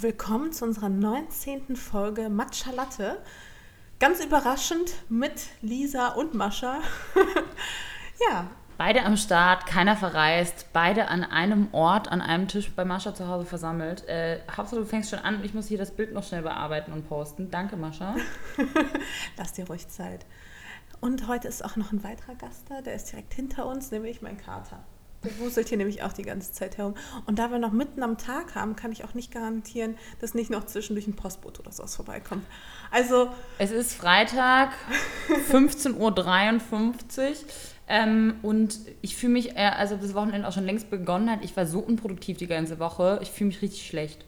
Willkommen zu unserer 19. Folge Matcha Latte. Ganz überraschend mit Lisa und Mascha. ja. Beide am Start, keiner verreist, beide an einem Ort, an einem Tisch bei Mascha zu Hause versammelt. Äh, Hauptsache, du fängst schon an und ich muss hier das Bild noch schnell bearbeiten und posten. Danke, Mascha. Lass dir ruhig Zeit. Und heute ist auch noch ein weiterer Gast da, der ist direkt hinter uns, nämlich mein Kater. Wuselt hier nämlich auch die ganze Zeit herum. Und da wir noch mitten am Tag haben, kann ich auch nicht garantieren, dass nicht noch zwischendurch ein Postboot oder sowas vorbeikommt. Also. Es ist Freitag, 15.53 Uhr. Ähm, und ich fühle mich, also das Wochenende auch schon längst begonnen hat, ich war so unproduktiv die ganze Woche. Ich fühle mich richtig schlecht.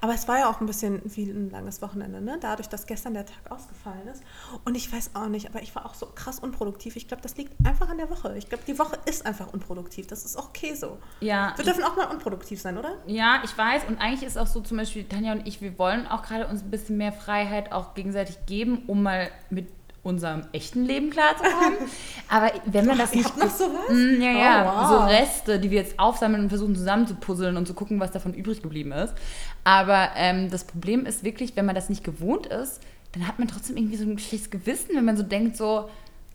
Aber es war ja auch ein bisschen wie ein langes Wochenende, ne? dadurch, dass gestern der Tag ausgefallen ist. Und ich weiß auch nicht, aber ich war auch so krass unproduktiv. Ich glaube, das liegt einfach an der Woche. Ich glaube, die Woche ist einfach unproduktiv. Das ist auch okay so. Ja. Wir dürfen auch mal unproduktiv sein, oder? Ja, ich weiß. Und eigentlich ist auch so zum Beispiel, Tanja und ich, wir wollen auch gerade uns ein bisschen mehr Freiheit auch gegenseitig geben, um mal mit unserem echten Leben klarzukommen. Aber wenn man das nicht. noch sowas? Mm, ja, ja. Oh, wow. So Reste, die wir jetzt aufsammeln und versuchen zusammenzupuzzeln und zu gucken, was davon übrig geblieben ist. Aber ähm, das Problem ist wirklich, wenn man das nicht gewohnt ist, dann hat man trotzdem irgendwie so ein schlechtes Gewissen, wenn man so denkt, so,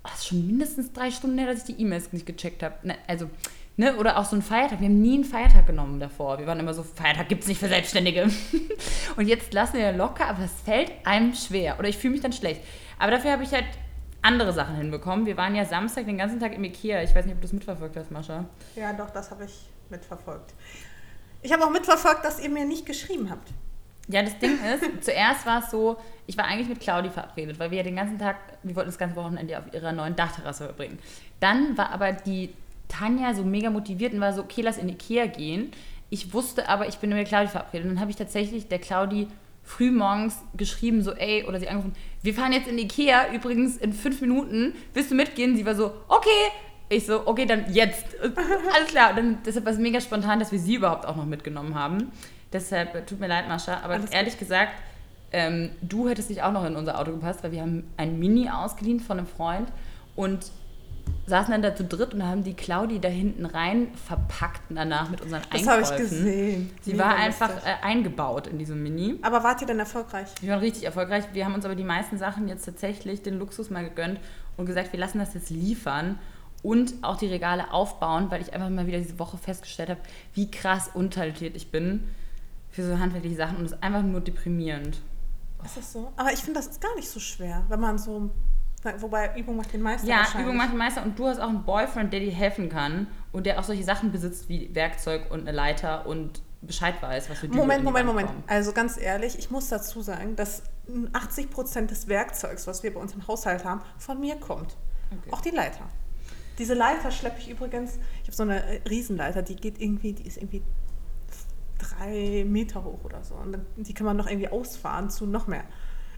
oh, ist schon mindestens drei Stunden her, dass ich die E-Mails nicht gecheckt habe. Ne, also, ne, oder auch so ein Feiertag. Wir haben nie einen Feiertag genommen davor. Wir waren immer so, Feiertag gibt es nicht für Selbstständige. und jetzt lassen wir ja locker, aber es fällt einem schwer. Oder ich fühle mich dann schlecht. Aber dafür habe ich halt andere Sachen hinbekommen. Wir waren ja Samstag den ganzen Tag im Ikea. Ich weiß nicht, ob du das mitverfolgt hast, Mascha. Ja, doch, das habe ich mitverfolgt. Ich habe auch mitverfolgt, dass ihr mir nicht geschrieben habt. Ja, das Ding ist, zuerst war es so, ich war eigentlich mit Claudi verabredet, weil wir ja den ganzen Tag, wir wollten das ganze Wochenende auf ihrer neuen Dachterrasse verbringen. Dann war aber die Tanja so mega motiviert und war so, okay, lass in Ikea gehen. Ich wusste aber, ich bin mit Claudi verabredet. Und dann habe ich tatsächlich der Claudi früh morgens geschrieben, so, ey, oder sie angerufen, wir fahren jetzt in Ikea, übrigens in fünf Minuten, willst du mitgehen? Sie war so, okay. Ich so, okay, dann jetzt. Alles klar. Und dann, deshalb war es mega spontan, dass wir sie überhaupt auch noch mitgenommen haben. Deshalb, äh, tut mir leid, Mascha, aber Alles ehrlich gut. gesagt, ähm, du hättest dich auch noch in unser Auto gepasst, weil wir haben ein Mini ausgeliehen von einem Freund und saßen dann da zu dritt und haben die Claudi da hinten rein verpackt danach mit unseren das Einkäufen. Das habe ich gesehen. Sie Mega war einfach äh, eingebaut in diesem Mini. Aber wart ihr denn erfolgreich? Wir waren richtig erfolgreich. Wir haben uns aber die meisten Sachen jetzt tatsächlich den Luxus mal gegönnt und gesagt, wir lassen das jetzt liefern und auch die Regale aufbauen, weil ich einfach mal wieder diese Woche festgestellt habe, wie krass untalentiert ich bin für so handwerkliche Sachen und es ist einfach nur deprimierend. Ist das so? Aber ich finde, das ist gar nicht so schwer, wenn man so Wobei Übung macht den Meister. Ja, Übung macht den Meister und du hast auch einen Boyfriend, der dir helfen kann und der auch solche Sachen besitzt wie Werkzeug und eine Leiter und Bescheid weiß, was für die Moment, Moment, Moment. Also ganz ehrlich, ich muss dazu sagen, dass 80 Prozent des Werkzeugs, was wir bei uns im Haushalt haben, von mir kommt. Okay. Auch die Leiter. Diese Leiter schleppe ich übrigens. Ich habe so eine äh, Riesenleiter, die geht irgendwie, die ist irgendwie drei Meter hoch oder so. Und die kann man noch irgendwie ausfahren zu noch mehr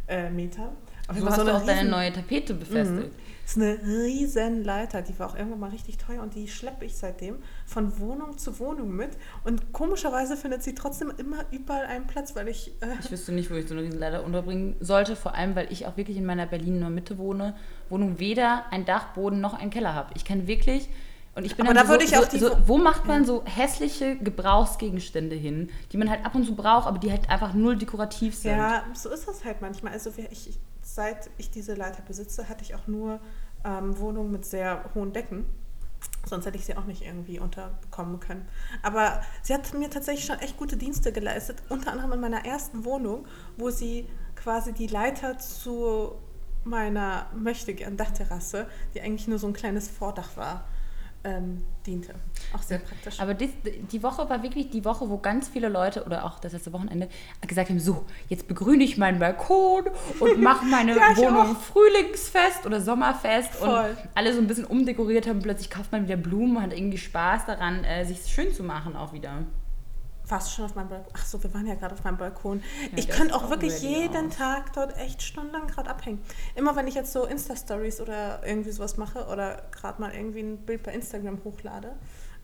äh, Metern. Du hast so auch riesen, deine neue Tapete befestigt. Mhm. Das ist eine riesen Leiter, die war auch irgendwann mal richtig teuer und die schleppe ich seitdem von Wohnung zu Wohnung mit. Und komischerweise findet sie trotzdem immer überall einen Platz, weil ich... Äh ich wüsste nicht, wo ich so eine riesen Leiter unterbringen sollte, vor allem, weil ich auch wirklich in meiner Berliner Mitte wohne, Wohnung weder ein Dachboden noch einen Keller habe. Ich kann wirklich und ich bin Aber da so, würde ich auch so, so, wo macht man so hässliche Gebrauchsgegenstände hin, die man halt ab und zu braucht, aber die halt einfach null dekorativ sind? Ja, so ist das halt manchmal. Also ich, seit ich diese Leiter besitze, hatte ich auch nur ähm, Wohnungen mit sehr hohen Decken. Sonst hätte ich sie auch nicht irgendwie unterbekommen können. Aber sie hat mir tatsächlich schon echt gute Dienste geleistet. Unter anderem in meiner ersten Wohnung, wo sie quasi die Leiter zu meiner möchtegern Dachterrasse, die eigentlich nur so ein kleines Vordach war, ähm, diente. Auch sehr praktisch. Aber dies, die Woche war wirklich die Woche, wo ganz viele Leute oder auch das letzte Wochenende gesagt haben, so, jetzt begrüne ich meinen Balkon und mache meine ja, Wohnung auch. Frühlingsfest oder Sommerfest Voll. und alle so ein bisschen umdekoriert haben. Plötzlich kauft man wieder Blumen und hat irgendwie Spaß daran, äh, sich schön zu machen auch wieder. Du schon auf meinem Balkon? Ach so, wir waren ja gerade auf meinem Balkon. Ja, ich könnte auch wirklich jeden aus. Tag dort echt stundenlang gerade abhängen. Immer wenn ich jetzt so Insta-Stories oder irgendwie sowas mache oder gerade mal irgendwie ein Bild bei Instagram hochlade,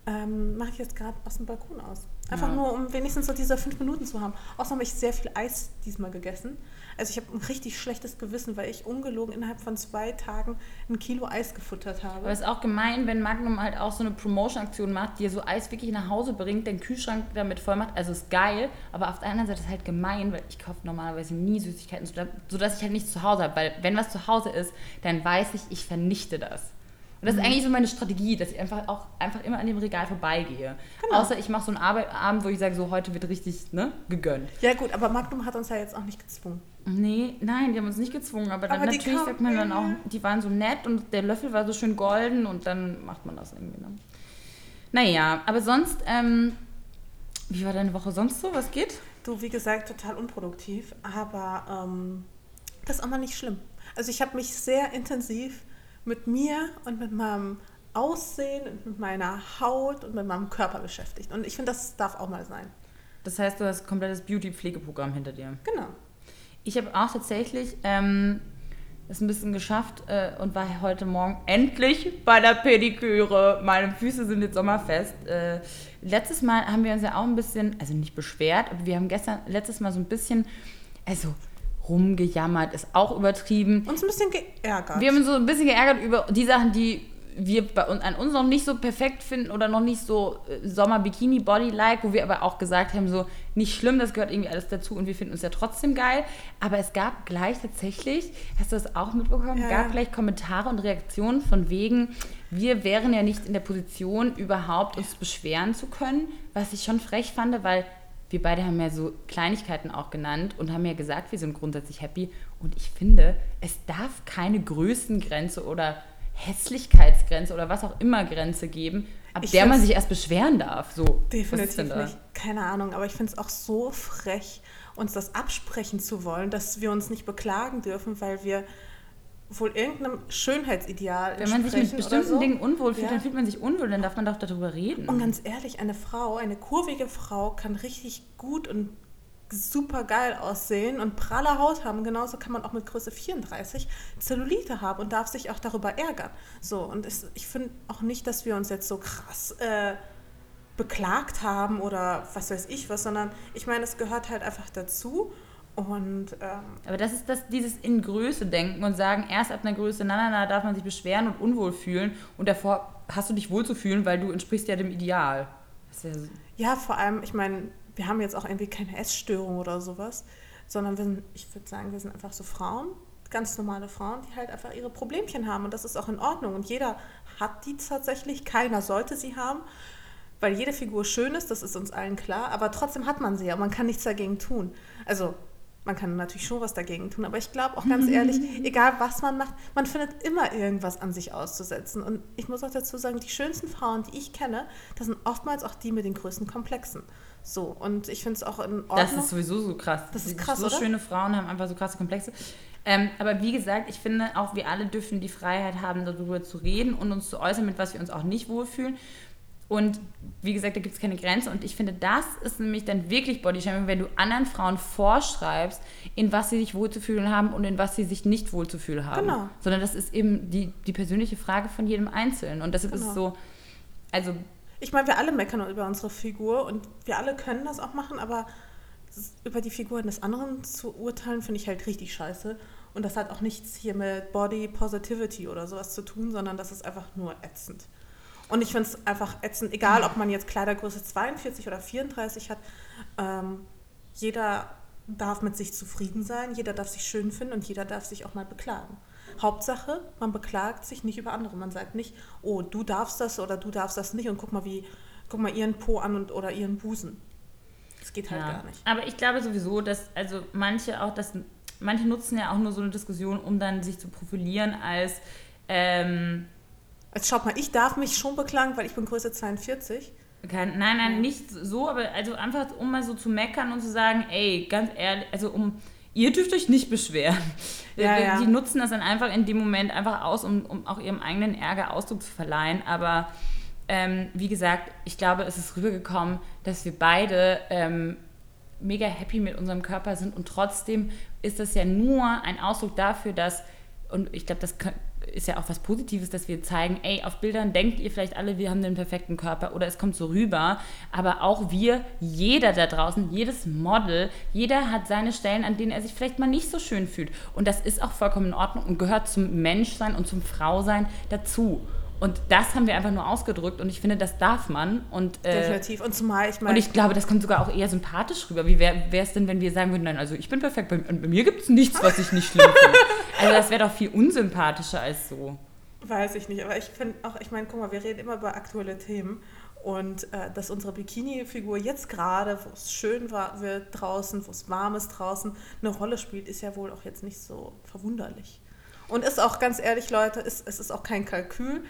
ähm, mache ich jetzt gerade aus dem Balkon aus. Einfach Ja. nur, um wenigstens so diese fünf Minuten zu haben. Außerdem habe ich sehr viel Eis diesmal gegessen. Also ich habe ein richtig schlechtes Gewissen, weil ich ungelogen innerhalb von zwei Tagen ein Kilo Eis gefuttert habe. Aber es ist auch gemein, wenn Magnum halt auch so eine Promotion-Aktion macht, die dir so Eis wirklich nach Hause bringt, den Kühlschrank damit voll macht. Also ist geil, aber auf der anderen Seite ist es halt gemein, weil ich kaufe normalerweise nie Süßigkeiten, soda- sodass ich halt nichts zu Hause habe. Weil wenn was zu Hause ist, dann weiß ich, ich vernichte das. Und das ist eigentlich so meine Strategie, dass ich einfach auch einfach immer an dem Regal vorbeigehe. Genau. Außer ich mache so einen Arbeit Abend, wo ich sage, so heute wird richtig ne, gegönnt. ja gut, aber Magnum hat uns ja jetzt auch nicht gezwungen. Nee, nein, die haben uns nicht gezwungen, aber dann Aber natürlich sagt man dann auch, die waren so nett und der Löffel war so schön golden und dann macht man das irgendwie. Ne? Naja, aber sonst, ähm, wie war deine Woche sonst so? Was geht? Du, wie gesagt, total unproduktiv, aber ähm, das ist auch mal nicht schlimm. Also ich habe mich sehr intensiv mit mir und mit meinem Aussehen und mit meiner Haut und mit meinem Körper beschäftigt. Und ich finde, das darf auch mal sein. Das heißt, du hast ein komplettes Beauty-Pflegeprogramm hinter dir. Genau. Ich habe auch tatsächlich ähm, es ein bisschen geschafft äh, und war heute Morgen endlich bei der Pediküre. Meine Füße sind jetzt sommerfest. Äh, letztes Mal haben wir uns ja auch ein bisschen, also nicht beschwert, aber wir haben gestern, letztes Mal so ein bisschen, also rumgejammert, ist auch übertrieben. Uns ein bisschen geärgert. Wir haben uns so ein bisschen geärgert über die Sachen, die wir bei uns, an uns noch nicht so perfekt finden oder noch nicht so äh, Sommer-Bikini-Body-like, wo wir aber auch gesagt haben, so nicht schlimm, das gehört irgendwie alles dazu und wir finden uns ja trotzdem geil. Aber es gab gleich tatsächlich, hast du das auch mitbekommen, Ja, gab gleich Kommentare und Reaktionen von wegen, wir wären ja nicht in der Position, überhaupt uns beschweren zu können, was ich schon frech fand, weil wir beide haben ja so Kleinigkeiten auch genannt und haben ja gesagt, wir sind grundsätzlich happy. Und ich finde, es darf keine Größengrenze oder Hässlichkeitsgrenze oder was auch immer Grenze geben, ab Ich der man sich erst beschweren darf. So, Definitiv da? nicht. Keine Ahnung, aber ich finde es auch so frech, uns das absprechen zu wollen, dass wir uns nicht beklagen dürfen, weil wir wohl irgendeinem Schönheitsideal Wenn man sich mit bestimmten so. Dingen unwohl fühlt, Ja. dann fühlt man sich unwohl, dann darf man doch darüber reden. Und ganz ehrlich, eine Frau, eine kurvige Frau kann richtig gut und super geil aussehen und pralle Haut haben. Genauso kann man auch mit Größe 34 Zellulite haben und darf sich auch darüber ärgern. So, und es, ich finde auch nicht, dass wir uns jetzt so krass äh, beklagt haben oder was weiß ich was, sondern ich meine, es gehört halt einfach dazu. Und ähm, Aber das ist das, dieses in Größe denken und sagen, erst ab einer Größe, na, na, na, darf man sich beschweren und unwohl fühlen und davor hast du dich wohl zu fühlen, weil du entsprichst ja dem Ideal. Ja so, Ja, vor allem, ich meine, wir haben jetzt auch irgendwie keine Essstörung oder sowas, sondern wir sind, ich würde sagen, wir sind einfach so Frauen, ganz normale Frauen, die halt einfach ihre Problemchen haben und das ist auch in Ordnung und jeder hat die tatsächlich, keiner sollte sie haben, weil jede Figur schön ist, das ist uns allen klar, aber trotzdem hat man sie ja und man kann nichts dagegen tun. Also man kann natürlich schon was dagegen tun, aber ich glaube auch ganz ehrlich, egal was man macht, man findet immer irgendwas an sich auszusetzen. Und ich muss auch dazu sagen, die schönsten Frauen, die ich kenne, das sind oftmals auch die mit den größten Komplexen. So, und ich finde es auch in Ordnung. Das ist sowieso so krass. Das ist krass, So oder? schöne Frauen haben einfach so krasse Komplexe. Ähm, aber wie gesagt, ich finde, auch wir alle dürfen die Freiheit haben, darüber zu reden und uns zu äußern, mit was wir uns auch nicht wohlfühlen. Und wie gesagt, da gibt es keine Grenze. Und ich finde, das ist nämlich dann wirklich Bodyshaming, wenn du anderen Frauen vorschreibst, in was sie sich wohlzufühlen haben und in was sie sich nicht wohlzufühlen haben. Genau. Sondern das ist eben die, die persönliche Frage von jedem Einzelnen. Und deshalb ist Genau. es so, also Ich meine, wir alle meckern über unsere Figur und wir alle können das auch machen, aber über die Figuren des anderen zu urteilen, finde ich halt richtig scheiße. Und das hat auch nichts hier mit Body Positivity oder sowas zu tun, sondern das ist einfach nur ätzend. Und ich finde es einfach ätzend, egal ob man jetzt Kleidergröße 42 oder 34 hat, ähm, jeder darf mit sich zufrieden sein, jeder darf sich schön finden und jeder darf sich auch mal beklagen. Hauptsache, man beklagt sich nicht über andere. Man sagt nicht, oh, du darfst das oder du darfst das nicht und guck mal, wie, guck mal ihren Po an und, oder ihren Busen. Das geht halt Ja, gar nicht. aber ich glaube sowieso, dass also manche auch das, manche nutzen ja auch nur so eine Diskussion, um dann sich zu profilieren als ähm, Jetzt schaut mal, ich darf mich schon beklagen, weil ich bin Größe 42. kein, nein, nein, nicht so, aber also einfach um mal so zu meckern und zu sagen, ey, ganz ehrlich, also um ihr dürft euch nicht beschweren. Ja, die, ja. die nutzen das dann einfach in dem Moment einfach aus, um, um auch ihrem eigenen Ärger Ausdruck zu verleihen. Aber ähm, wie gesagt, ich glaube, es ist rübergekommen, dass wir beide ähm, mega happy mit unserem Körper sind und trotzdem ist das ja nur ein Ausdruck dafür, dass und ich glaube, das ist ja auch was Positives, dass wir zeigen, ey, auf Bildern denkt ihr vielleicht alle, wir haben den perfekten Körper oder es kommt so rüber, aber auch wir, jeder da draußen, jedes Model, jeder hat seine Stellen, an denen er sich vielleicht mal nicht so schön fühlt. Und das ist auch vollkommen in Ordnung und gehört zum Menschsein und zum Frausein dazu. Und das haben wir einfach nur ausgedrückt und ich finde, das darf man. Und, äh, Definitiv. Und zumal, ich meine. Und ich glaube, das kommt sogar auch eher sympathisch rüber. Wie wäre es denn, wenn wir sagen würden, nein, also ich bin perfekt, bei, bei mir gibt es nichts, was ich nicht schlimm finde. Also das wäre doch viel unsympathischer als so. Weiß ich nicht, aber ich finde auch, ich meine, guck mal, wir reden immer über aktuelle Themen und äh, dass unsere Bikini-Figur jetzt gerade, wo es schön war, wird draußen, wo es warm ist draußen, eine Rolle spielt, ist ja wohl auch jetzt nicht so verwunderlich. Und ist auch ganz ehrlich, Leute, ist, es ist auch kein Kalkül.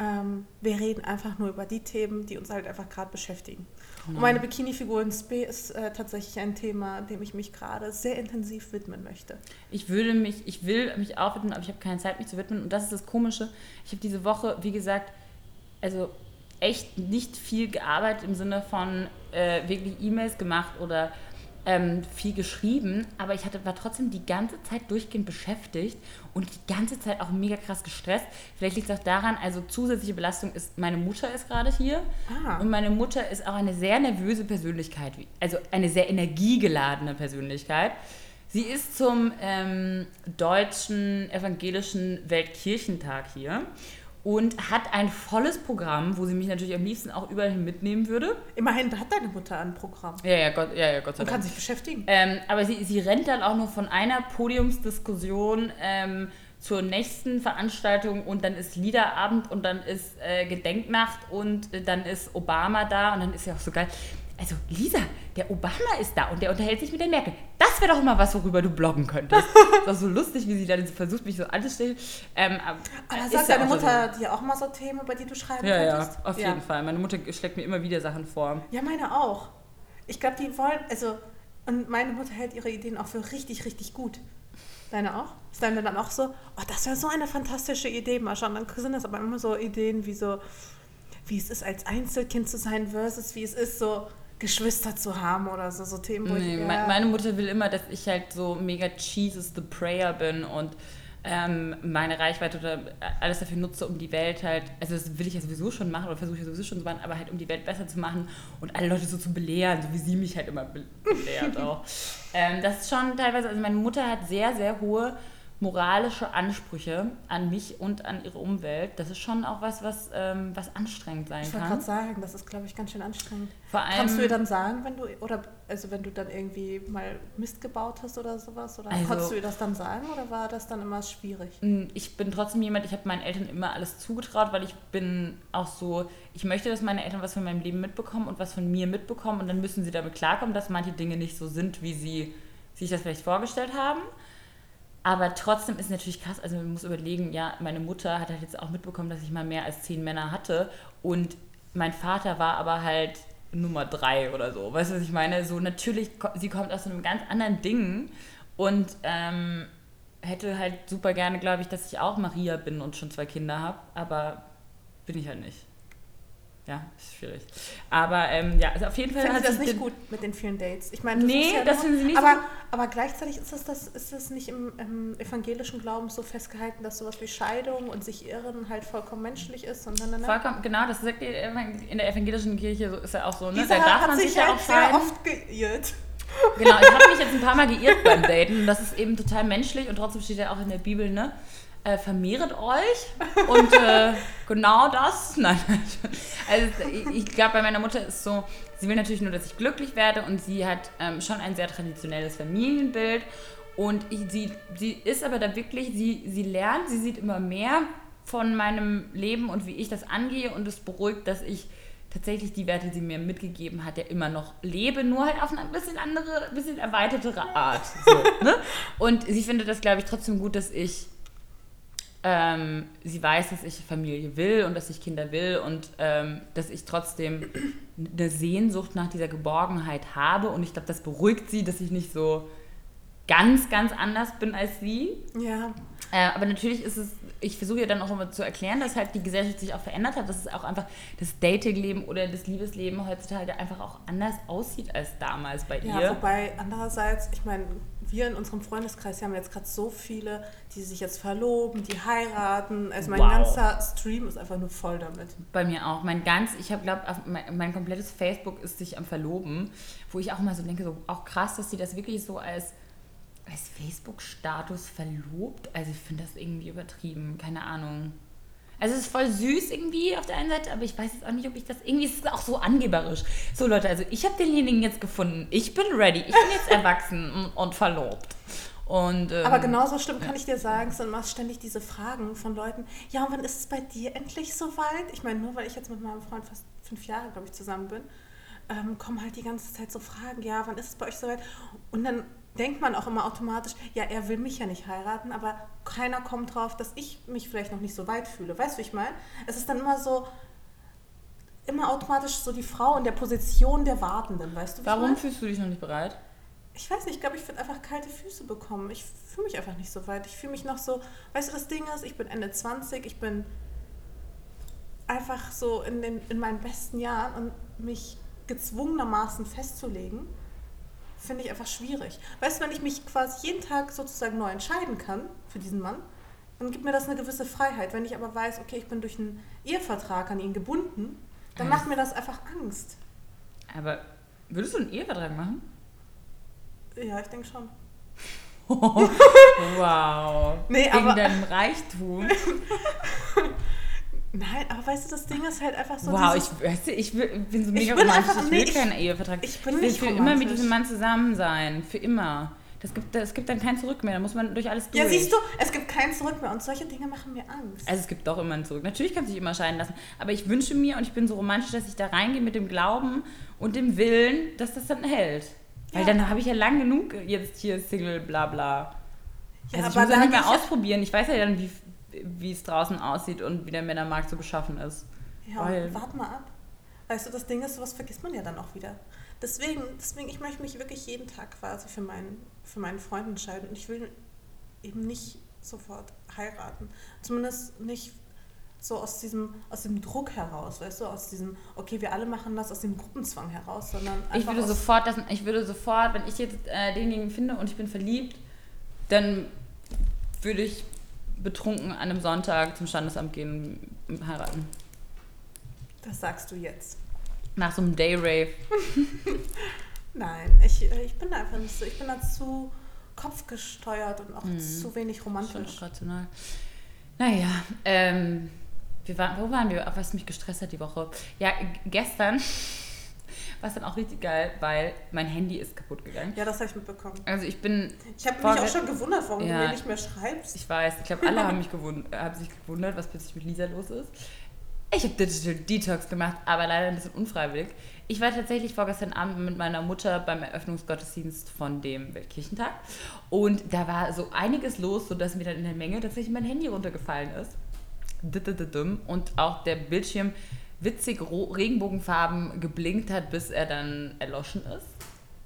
Ähm, wir reden einfach nur über die Themen, die uns halt einfach gerade beschäftigen. Genau. Und meine Bikini-Figur in Spe ist äh, tatsächlich ein Thema, dem ich mich gerade sehr intensiv widmen möchte. Ich würde mich, ich will mich auch widmen, aber ich habe keine Zeit, mich zu widmen. Und das ist das Komische. Ich habe diese Woche, wie gesagt, also echt nicht viel gearbeitet im Sinne von äh, wirklich E-Mails gemacht oder ähm, viel geschrieben, aber ich hatte, war trotzdem die ganze Zeit durchgehend beschäftigt und die ganze Zeit auch mega krass gestresst. Vielleicht liegt es auch daran, also zusätzliche Belastung ist, meine Mutter ist gerade hier ah. und meine Mutter ist auch eine sehr nervöse Persönlichkeit, also eine sehr energiegeladene Persönlichkeit. Sie ist zum ähm, deutschen evangelischen Weltkirchentag hier und hat ein volles Programm, wo sie mich natürlich am liebsten auch überall hin mitnehmen würde. Immerhin hat deine Mutter ein Programm. Ja, ja, Gott, ja, ja, Gott sei Dank. Und kann sich beschäftigen. Ähm, aber sie, sie rennt dann auch nur von einer Podiumsdiskussion ähm, zur nächsten Veranstaltung und dann ist Liederabend und dann ist äh, Gedenknacht und äh, dann ist Obama da und dann ist ja auch so geil also Lisa, der Obama ist da und der unterhält sich mit der Merkel. Das wäre doch mal was, worüber du bloggen könntest. das ist so lustig, wie sie dann versucht, mich so anzustellen. Ähm, aber sagt deine Mutter so dir auch mal so Themen, über die du schreiben ja, könntest? Ja, auf ja. jeden Fall. Meine Mutter schlägt mir immer wieder Sachen vor. Ja, meine auch. Ich glaube, die wollen, also, und meine Mutter hält ihre Ideen auch für richtig, richtig gut. Deine auch? Ist deine dann auch so, oh, das wäre so eine fantastische Idee, mal schauen. Dann sind das aber immer so Ideen wie so, wie es ist, als Einzelkind zu sein versus wie es ist, so Geschwister zu haben oder so, so Themen. Wo nee, ich, ja. meine Mutter will immer, dass ich halt so mega Jesus the Prayer bin und ähm, meine Reichweite oder alles dafür nutze, um die Welt halt, also das will ich ja sowieso schon machen oder versuche ich sowieso schon zu machen, aber halt um die Welt besser zu machen und alle Leute so zu belehren, so wie sie mich halt immer belehrt auch. ähm, das ist schon teilweise, also meine Mutter hat sehr, sehr hohe moralische Ansprüche an mich und an ihre Umwelt, das ist schon auch was, was, ähm, was anstrengend sein ich kann. Ich wollte gerade sagen, das ist, glaube ich, ganz schön anstrengend. Vor allem, Kannst du ihr dann sagen, wenn du, oder also wenn du dann irgendwie mal Mist gebaut hast oder sowas, oder also, konntest du ihr das dann sagen oder war das dann immer schwierig? Ich bin trotzdem jemand, ich habe meinen Eltern immer alles zugetraut, weil ich bin auch so, ich möchte, dass meine Eltern was von meinem Leben mitbekommen und was von mir mitbekommen und dann müssen sie damit klarkommen, dass manche Dinge nicht so sind, wie sie sich das vielleicht vorgestellt haben. Aber trotzdem ist natürlich krass, also man muss überlegen, ja, meine Mutter hat halt jetzt auch mitbekommen, dass ich mal mehr als zehn Männer hatte und mein Vater war aber halt Nummer drei oder so. Weißt du, was ich meine? So natürlich, sie kommt aus einem ganz anderen Ding und ähm, hätte halt super gerne, glaube ich, dass ich auch Maria bin und schon zwei Kinder habe, aber bin ich halt nicht. Ja, ist schwierig. Aber ähm, ja, also auf jeden Fall. Finde das nicht gut mit den vielen Dates. Ich meine, nee, ja das finden sie nicht aber, gut. Aber gleichzeitig ist das, das, ist das nicht im, im, evangelischen Glauben so festgehalten, dass sowas wie Scheidung und sich irren halt vollkommen menschlich ist. Und dann, vollkommen, genau, das sagt in der evangelischen Kirche so, ist ja auch so. Ne? da darf man sich ja auch sehr oft geirrt. Genau, ich habe mich jetzt ein paar Mal geirrt beim Daten. Und das ist eben total menschlich und trotzdem steht ja auch in der Bibel, ne? Äh, vermehret euch und äh, genau das. Nein, also ich, ich glaube, bei meiner Mutter ist so, sie will natürlich nur, dass ich glücklich werde und sie hat ähm, schon ein sehr traditionelles Familienbild und ich, sie, sie ist aber da wirklich, sie, sie lernt, sie sieht immer mehr von meinem Leben und wie ich das angehe und es beruhigt, dass ich tatsächlich die Werte, die sie mir mitgegeben hat, ja immer noch lebe, nur halt auf eine bisschen andere, bisschen erweitertere Art. So, ne? Und sie findet das, glaube ich, trotzdem gut, dass ich ähm, sie weiß, dass ich Familie will und dass ich Kinder will und ähm, dass ich trotzdem eine Sehnsucht nach dieser Geborgenheit habe. Und ich glaube, das beruhigt sie, dass ich nicht so ganz, ganz anders bin als sie. Ja. Äh, aber natürlich ist es, ich versuche ja dann auch immer zu erklären, dass halt die Gesellschaft sich auch verändert hat, dass es auch einfach das Datingleben oder das Liebesleben heutzutage einfach auch anders aussieht als damals bei ihr. Ja, wobei andererseits, ich meine, wir in unserem Freundeskreis haben jetzt gerade so viele, die sich jetzt verloben, die heiraten. Also mein Wow. ganzer Stream ist einfach nur voll damit. Bei mir auch. Mein ganz, ich habe glaube, mein, mein komplettes Facebook ist sich am Verloben, wo ich auch mal so denke, so auch krass, dass sie das wirklich so als, als Facebook-Status verlobt. Also ich finde das irgendwie übertrieben, keine Ahnung. Also es ist voll süß irgendwie auf der einen Seite, aber ich weiß jetzt auch nicht, ob ich das irgendwie, es ist auch so angeberisch. So Leute, also ich habe denjenigen jetzt gefunden. Ich bin ready. Ich bin jetzt erwachsen und, und verlobt. Und, ähm, Aber genauso schlimm kann ich dir sagen, sind immer ständig diese Fragen von Leuten, ja, und wann ist es bei dir endlich soweit? Ich meine, nur weil ich jetzt mit meinem Freund fast fünf Jahre, glaube ich, zusammen bin, ähm, kommen halt die ganze Zeit so Fragen, ja, wann ist es bei euch soweit? Und dann denkt man auch immer automatisch, ja, er will mich ja nicht heiraten, aber keiner kommt drauf, dass ich mich vielleicht noch nicht so weit fühle. Weißt du, wie ich meine? Es ist dann immer so, immer automatisch so die Frau in der Position der Wartenden, weißt du, wie ich Warum meine? fühlst du dich noch nicht bereit? Ich weiß nicht, ich glaube, ich würde einfach kalte Füße bekommen. Ich fühle mich einfach nicht so weit. Ich fühle mich noch so, weißt du, das Ding ist, ich bin Ende 20, ich bin einfach so in, den, in meinen besten Jahren und mich gezwungenermaßen festzulegen, finde ich einfach schwierig. Weißt du, wenn ich mich quasi jeden Tag sozusagen neu entscheiden kann für diesen Mann, dann gibt mir das eine gewisse Freiheit. Wenn ich aber weiß, okay, ich bin durch einen Ehevertrag an ihn gebunden, dann macht mir das einfach Angst. Aber würdest du einen Ehevertrag machen? Ja, ich denke schon. wow. Nee, Wegen aber- deinem Reichtum. Nein, aber weißt du, das Ding ist halt einfach so wow, dieses, ich, weißt du, ich bin so mega bin romantisch. einfach- ich will nee, ich- keinen Ehevertrag. ich bin will nicht für immer mit diesem Mann zusammen sein. Für immer. Das gibt, das gibt dann kein Zurück mehr. Da muss man durch alles durch. Ja, siehst du, es gibt kein Zurück mehr und solche Dinge machen mir Angst. Also es gibt doch immer ein Zurück. Natürlich kann sich immer scheiden lassen. Aber ich wünsche mir und ich bin so romantisch, dass ich da reingehe mit dem Glauben und dem Willen, dass das dann hält. Weil Ja. dann habe ich ja lang genug jetzt hier Single, bla bla. Ja, also ich aber muss ja da nicht mehr ich ausprobieren. Ich weiß ja dann, wie, wie es draußen aussieht und wie der Männermarkt so beschaffen ist. Ja, Weil- warte mal ab. Weißt du, das Ding ist, sowas vergisst man ja dann auch wieder. Deswegen, deswegen, ich möchte mich wirklich jeden Tag quasi für meinen, für meinen Freund entscheiden. Und ich will eben nicht sofort heiraten. Zumindest nicht so aus diesem, aus dem Druck heraus, weißt du, aus diesem, okay, wir alle machen das aus dem Gruppenzwang heraus, sondern einfach Ich würde sofort, das, ich würde sofort, wenn ich jetzt äh, denjenigen finde und ich bin verliebt, dann würde ich betrunken an einem Sonntag zum Standesamt gehen und heiraten. Das sagst du jetzt. Nach so einem Day-Rave. Nein, ich, ich bin da einfach nicht so. Ich bin da zu kopfgesteuert und auch Mhm. zu wenig Schon romantisch. auch rational. Naja, ähm, wir waren, wo waren wir? Was mich gestresst hat die Woche. Ja, gestern war es dann auch richtig geil, weil mein Handy ist kaputt gegangen. Ja, das habe ich mitbekommen. Also ich bin, Ich habe mich auch schon gewundert, warum Ja. du mir nicht mehr schreibst. ich weiß, ich glaube, alle haben, mich gewund, haben sich gewundert, was plötzlich mit Lisa los ist. Ich habe Digital Detox gemacht, aber leider ein bisschen unfreiwillig. Ich war tatsächlich vorgestern Abend mit meiner Mutter beim Eröffnungsgottesdienst von dem Weltkirchentag. Und da war so einiges los, sodass mir dann in der Menge tatsächlich mein Handy runtergefallen ist. Und auch der Bildschirm witzig Regenbogenfarben geblinkt hat, bis er dann erloschen ist.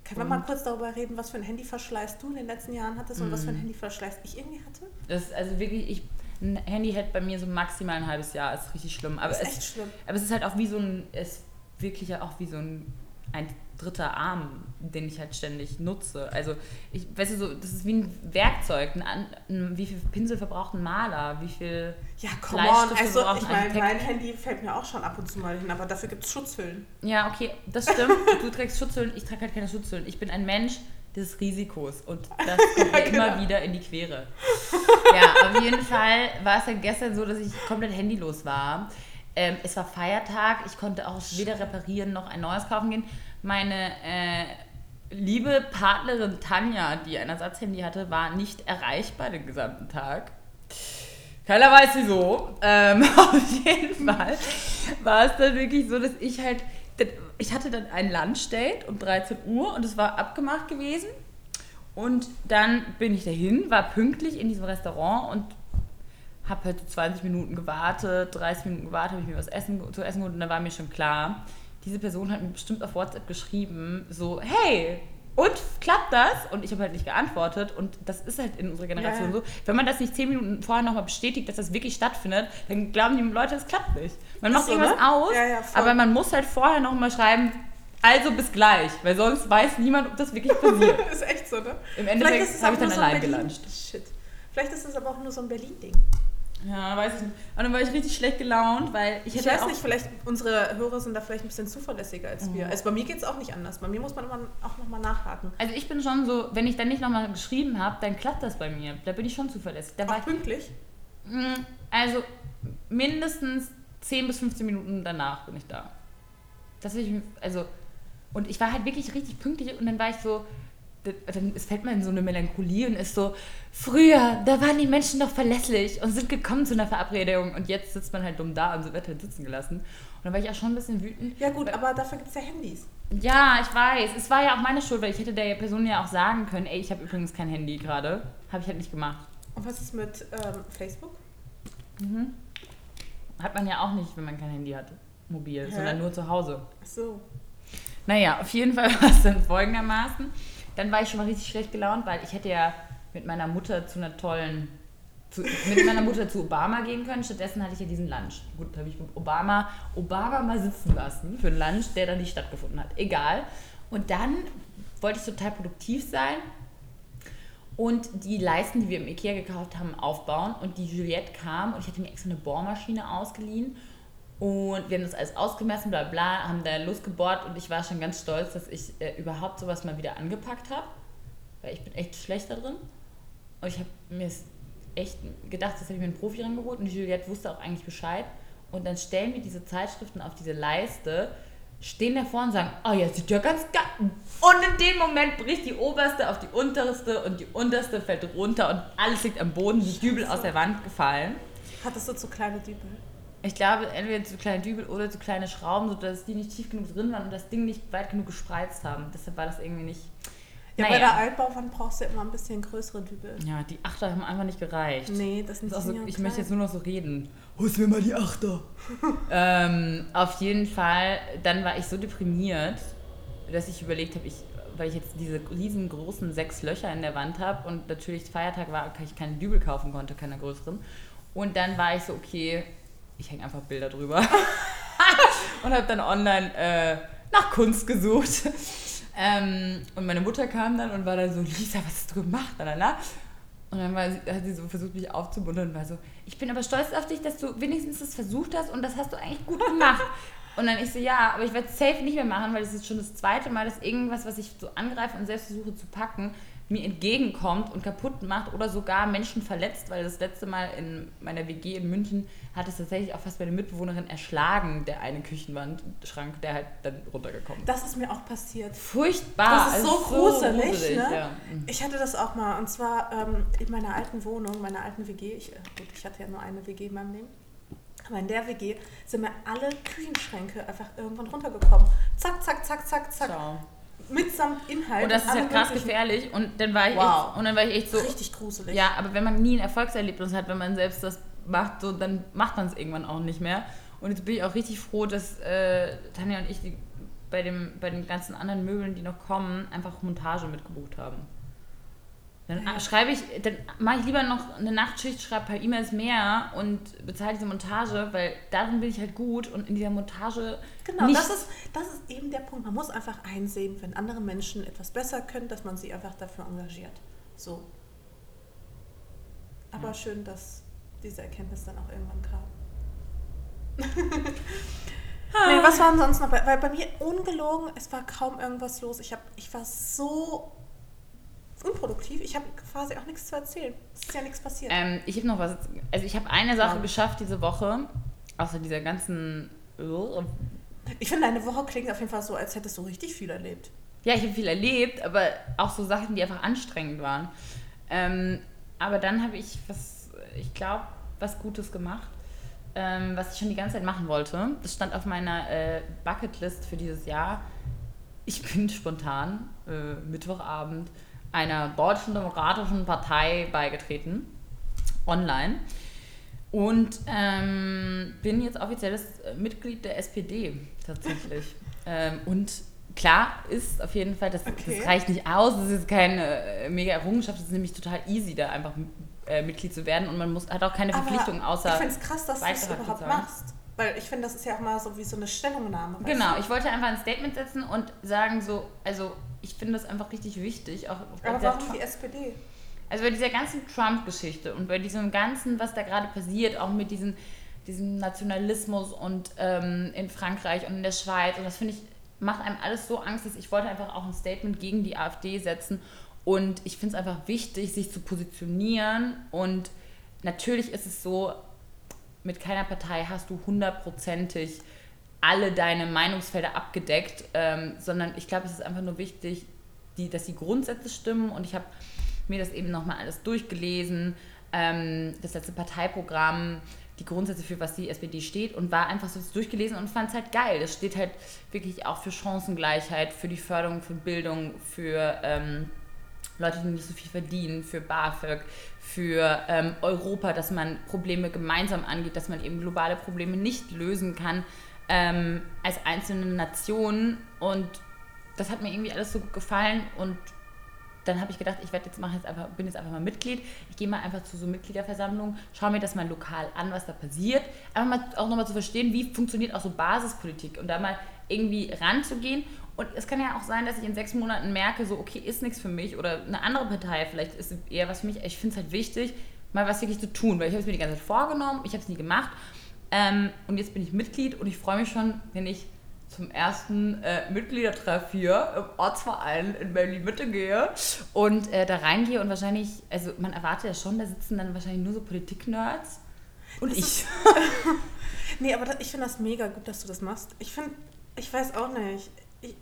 Können wir mal kurz darüber reden, was für ein Handyverschleiß du in den letzten Jahren hattest und was Mhm. für ein Handyverschleiß ich irgendwie hatte? Das ist also wirklich, ich, ein Handy hält bei mir so maximal ein halbes Jahr, ist richtig schlimm. Aber ist es, echt schlimm. Aber es ist halt auch wie so ein, es ist wirklich auch wie so ein, ein dritter Arm, den ich halt ständig nutze. Also, ich, weißt du, so, das ist wie ein Werkzeug. Ein, ein, wie viel Pinsel verbraucht ein Maler? Wie viel. Ja, come on. Also, ich meine, mein Handy fällt mir auch schon ab und zu mal hin, aber dafür gibt es Schutzhüllen. Ja, okay, das stimmt. du trägst Schutzhüllen, ich trage halt keine Schutzhüllen. Ich bin ein Mensch des Risikos und das kommt mir immer genau. wieder in die Quere. Ja, auf jeden Fall war es dann gestern so, dass ich komplett handylos war. Ähm, es war Feiertag, ich konnte auch weder reparieren noch ein neues kaufen gehen. Meine äh, liebe Partnerin Tanja, die ein Ersatzhandy hatte, war nicht erreichbar den gesamten Tag. Keiner weiß wieso. Ähm, auf jeden Fall war es dann wirklich so, dass ich halt, ich hatte dann ein Lunchdate um 13 Uhr und es war abgemacht gewesen. Und dann bin ich dahin, war pünktlich in diesem Restaurant und habe halt so 20 Minuten gewartet, 30 Minuten gewartet, habe ich mir was essen, zu essen geholt und dann war mir schon klar, diese Person hat mir bestimmt auf WhatsApp geschrieben, so, hey, und klappt das? Und ich habe halt nicht geantwortet und das ist halt in unserer Generation Ja. so. Wenn man das nicht 10 Minuten vorher nochmal bestätigt, dass das wirklich stattfindet, dann glauben die Leute, es klappt nicht. Man macht so, irgendwas ne? aus, Ja, ja, aber man muss halt vorher nochmal schreiben, also bis gleich, weil sonst weiß niemand, ob das wirklich passiert. ist echt so. ne? Im Endeffekt habe ich dann allein gelauncht. Shit. Vielleicht ist es aber auch nur so ein Berlin-Ding. Ja, weiß ich nicht. Und dann war ich richtig schlecht gelaunt, weil ich Ich hätte weiß auch nicht, vielleicht unsere Hörer sind da vielleicht ein bisschen zuverlässiger als wir. Mhm. Also bei mir geht es auch nicht anders. Bei mir muss man immer auch nochmal nachhaken. Also ich bin schon so, wenn ich dann nicht nochmal geschrieben habe, dann klappt das bei mir. Da bin ich schon zuverlässig. Da war Auch pünktlich. ich, mh, also mindestens 10 bis 15 Minuten danach bin ich da. Das ich, also, und ich war halt wirklich richtig pünktlich und dann war ich so, dann fällt man in so eine Melancholie und ist so, früher, da waren die Menschen doch verlässlich und sind gekommen zu einer Verabredung und jetzt sitzt man halt dumm da und wird halt sitzen gelassen. Und dann war ich auch schon ein bisschen wütend. Ja gut, aber dafür gibt es ja Handys. Ja, ich weiß. Es war ja auch meine Schuld, weil ich hätte der Person ja auch sagen können, ey, ich habe übrigens kein Handy gerade. Habe ich halt nicht gemacht. Und was ist mit ähm, Facebook? Hat man ja auch nicht, wenn man kein Handy hat, mobil, Hä? sondern nur zu Hause. Ach so. Naja, auf jeden Fall war es dann folgendermaßen. Dann war ich schon mal richtig schlecht gelaunt, weil ich hätte ja mit meiner Mutter zu einer tollen, zu, mit meiner Mutter zu Obama gehen können. Stattdessen hatte ich ja diesen Lunch. Gut, habe ich mit Obama, Obama mal sitzen lassen für einen Lunch, der dann nicht stattgefunden hat. Egal. Und dann wollte ich total produktiv sein und die Leisten, die wir im Ikea gekauft haben, aufbauen. Und die Juliette kam und ich hatte mir extra eine Bohrmaschine ausgeliehen. Und wir haben das alles ausgemessen, bla bla, haben da losgebohrt und ich war schon ganz stolz, dass ich äh, überhaupt sowas mal wieder angepackt habe. Weil ich bin echt schlecht da drin. Und ich habe mir echt gedacht, das habe ich mir einen Profi rangeholt und die Juliette wusste auch eigentlich Bescheid. Und dann stellen wir diese Zeitschriften auf diese Leiste, stehen davor und sagen, oh ja, sieht ja ganz geil. Und in dem Moment bricht die oberste auf die unterste und die unterste fällt runter und alles liegt am Boden, die Dübel aus der Wand gefallen. Hattest du zu kleine Dübel? Ich glaube, entweder zu kleine Dübel oder zu kleine Schrauben, sodass die nicht tief genug drin waren und das Ding nicht weit genug gespreizt haben. Deshalb war das irgendwie nicht. Ja, Naja. bei der Altbauwand brauchst du immer ein bisschen größere Dübel. Ja, die Achter haben einfach nicht gereicht. Nee, das Das sind ist so, die ich klein. möchte jetzt nur noch so reden. Holst mir mal die Achter. ähm, auf jeden Fall, dann war ich so deprimiert, dass ich überlegt habe, ich, weil ich jetzt diese riesengroßen sechs Löcher in der Wand habe und natürlich Feiertag war, ich keine Dübel kaufen konnte, keine größeren. Und dann war ich so, okay, ich hänge einfach Bilder drüber. und habe dann online äh, nach Kunst gesucht. Ähm, und meine Mutter kam dann und war dann so, Lisa, was hast du gemacht? Und dann war sie, hat sie so versucht, mich aufzumuntern und war so, ich bin aber stolz auf dich, dass du wenigstens das versucht hast und das hast du eigentlich gut gemacht. Und dann ich so, ja, aber ich werde es safe nicht mehr machen, weil das ist schon das zweite Mal, dass irgendwas, was ich so angreife und selbst versuche zu packen, mir entgegenkommt und kaputt macht oder sogar Menschen verletzt, weil das letzte Mal in meiner WG in München hat es tatsächlich auch fast meine Mitbewohnerin erschlagen, der eine Küchenwandschrank, der halt dann runtergekommen ist. Das ist mir auch passiert. Furchtbar. Das ist also so gruselig, gruselig, ne? ja. Ich hatte das auch mal und zwar ähm, in meiner alten Wohnung, meiner alten WG. Ich, äh, gut, ich hatte ja nur eine WG in meinem Leben. Aber in der WG sind mir alle Küchenschränke einfach irgendwann runtergekommen. Zack, zack, zack, zack, zack. Ciao. Mitsamt Inhalt. Und das ist halt krass gefährlich. Und dann war ich Wow. echt, und dann war ich echt so, Richtig gruselig. Ja, aber wenn man nie ein Erfolgserlebnis hat, wenn man selbst das macht, so, dann macht man es irgendwann auch nicht mehr. Und jetzt bin ich auch richtig froh, dass äh, Tanja und ich die, bei, dem, bei den ganzen anderen Möbeln, die noch kommen, einfach Montage mitgebucht haben. Dann Ja. schreibe ich, dann mache ich lieber noch eine Nachtschicht, schreibe per E-Mails mehr und bezahle diese Montage, weil darin bin ich halt gut und in dieser Montage Genau, das ist, das ist eben der Punkt. Man muss einfach einsehen, wenn andere Menschen etwas besser können, dass man sie einfach dafür engagiert. So. Aber Ja. schön, dass diese Erkenntnis dann auch irgendwann kam. Ah. nee, was war denn sonst noch? Bei, weil bei mir ungelogen, es war kaum irgendwas los. Ich, hab, ich war so unproduktiv. Ich habe quasi auch nichts zu erzählen. Es ist ja nichts passiert. Ähm, ich habe noch was. Also ich habe eine Sache Ja. geschafft diese Woche, außer dieser ganzen. Ich finde, deine Woche klingt auf jeden Fall so, als hättest du richtig viel erlebt. Ja, ich habe viel erlebt, aber auch so Sachen, die einfach anstrengend waren. Ähm, aber dann habe ich was, ich glaube, was Gutes gemacht, ähm, was ich schon die ganze Zeit machen wollte. Das stand auf meiner äh, Bucketlist für dieses Jahr. Ich bin spontan äh, Mittwochabend einer deutschen demokratischen Partei beigetreten, online. Und ähm, bin jetzt offizielles Mitglied der SPD tatsächlich. ähm, und klar ist auf jeden Fall, das, Okay. das reicht nicht aus, das ist keine äh, mega Errungenschaft, es ist nämlich total easy, da einfach äh, Mitglied zu werden und man muss, hat auch keine Verpflichtung außer. Ich finde es krass, dass du Beitrag überhaupt machst. Weil ich finde, das ist ja auch mal so wie so eine Stellungnahme. Genau, du? ich wollte einfach ein Statement setzen und sagen so, also ich finde das einfach richtig wichtig. Auch Aber warum die SPD? Also bei dieser ganzen Trump-Geschichte und bei diesem ganzen, was da gerade passiert, auch mit diesen, diesem Nationalismus und ähm, in Frankreich und in der Schweiz. Und das finde ich, macht einem alles so Angst, dass ich wollte einfach auch ein Statement gegen die AfD setzen. Und ich finde es einfach wichtig, sich zu positionieren. Und natürlich ist es so, mit keiner Partei hast du hundertprozentig alle deine Meinungsfelder abgedeckt, ähm, sondern ich glaube, es ist einfach nur wichtig, die, dass die Grundsätze stimmen. Und ich habe mir das eben nochmal alles durchgelesen, ähm, das letzte Parteiprogramm, die Grundsätze, für was die SPD steht und war einfach so durchgelesen und fand es halt geil. Das steht halt wirklich auch für Chancengleichheit, für die Förderung von Bildung, für ähm, Leute, die nicht so viel verdienen, für BAföG, für ähm, Europa, dass man Probleme gemeinsam angeht, dass man eben globale Probleme nicht lösen kann ähm, als einzelne Nationen. Und das hat mir irgendwie alles so gut gefallen und dann habe ich gedacht, ich werde jetzt, mache jetzt einfach, bin jetzt einfach mal Mitglied. Ich gehe mal einfach zu so Mitgliederversammlungen, schaue mir das mal lokal an, was da passiert. Einfach mal auch nochmal zu verstehen, wie funktioniert auch so Basispolitik und da mal irgendwie ranzugehen. Und es kann ja auch sein, dass ich in sechs Monaten merke, so, okay, ist nichts für mich oder eine andere Partei vielleicht ist eher was für mich. Ich finde es halt wichtig, mal was wirklich zu tun, weil ich habe es mir die ganze Zeit vorgenommen, ich habe es nie gemacht. Ähm, und jetzt bin ich Mitglied und ich freue mich schon, wenn ich zum ersten äh, Mitgliedertreff hier im Ortsverein in Berlin-Mitte gehe und äh, da reingehe und wahrscheinlich, also man erwartet ja schon, da sitzen dann wahrscheinlich nur so Politik-Nerds und das ich. nee, aber das, ich finde das mega gut, dass du das machst. Ich finde, ich weiß auch nicht, ich,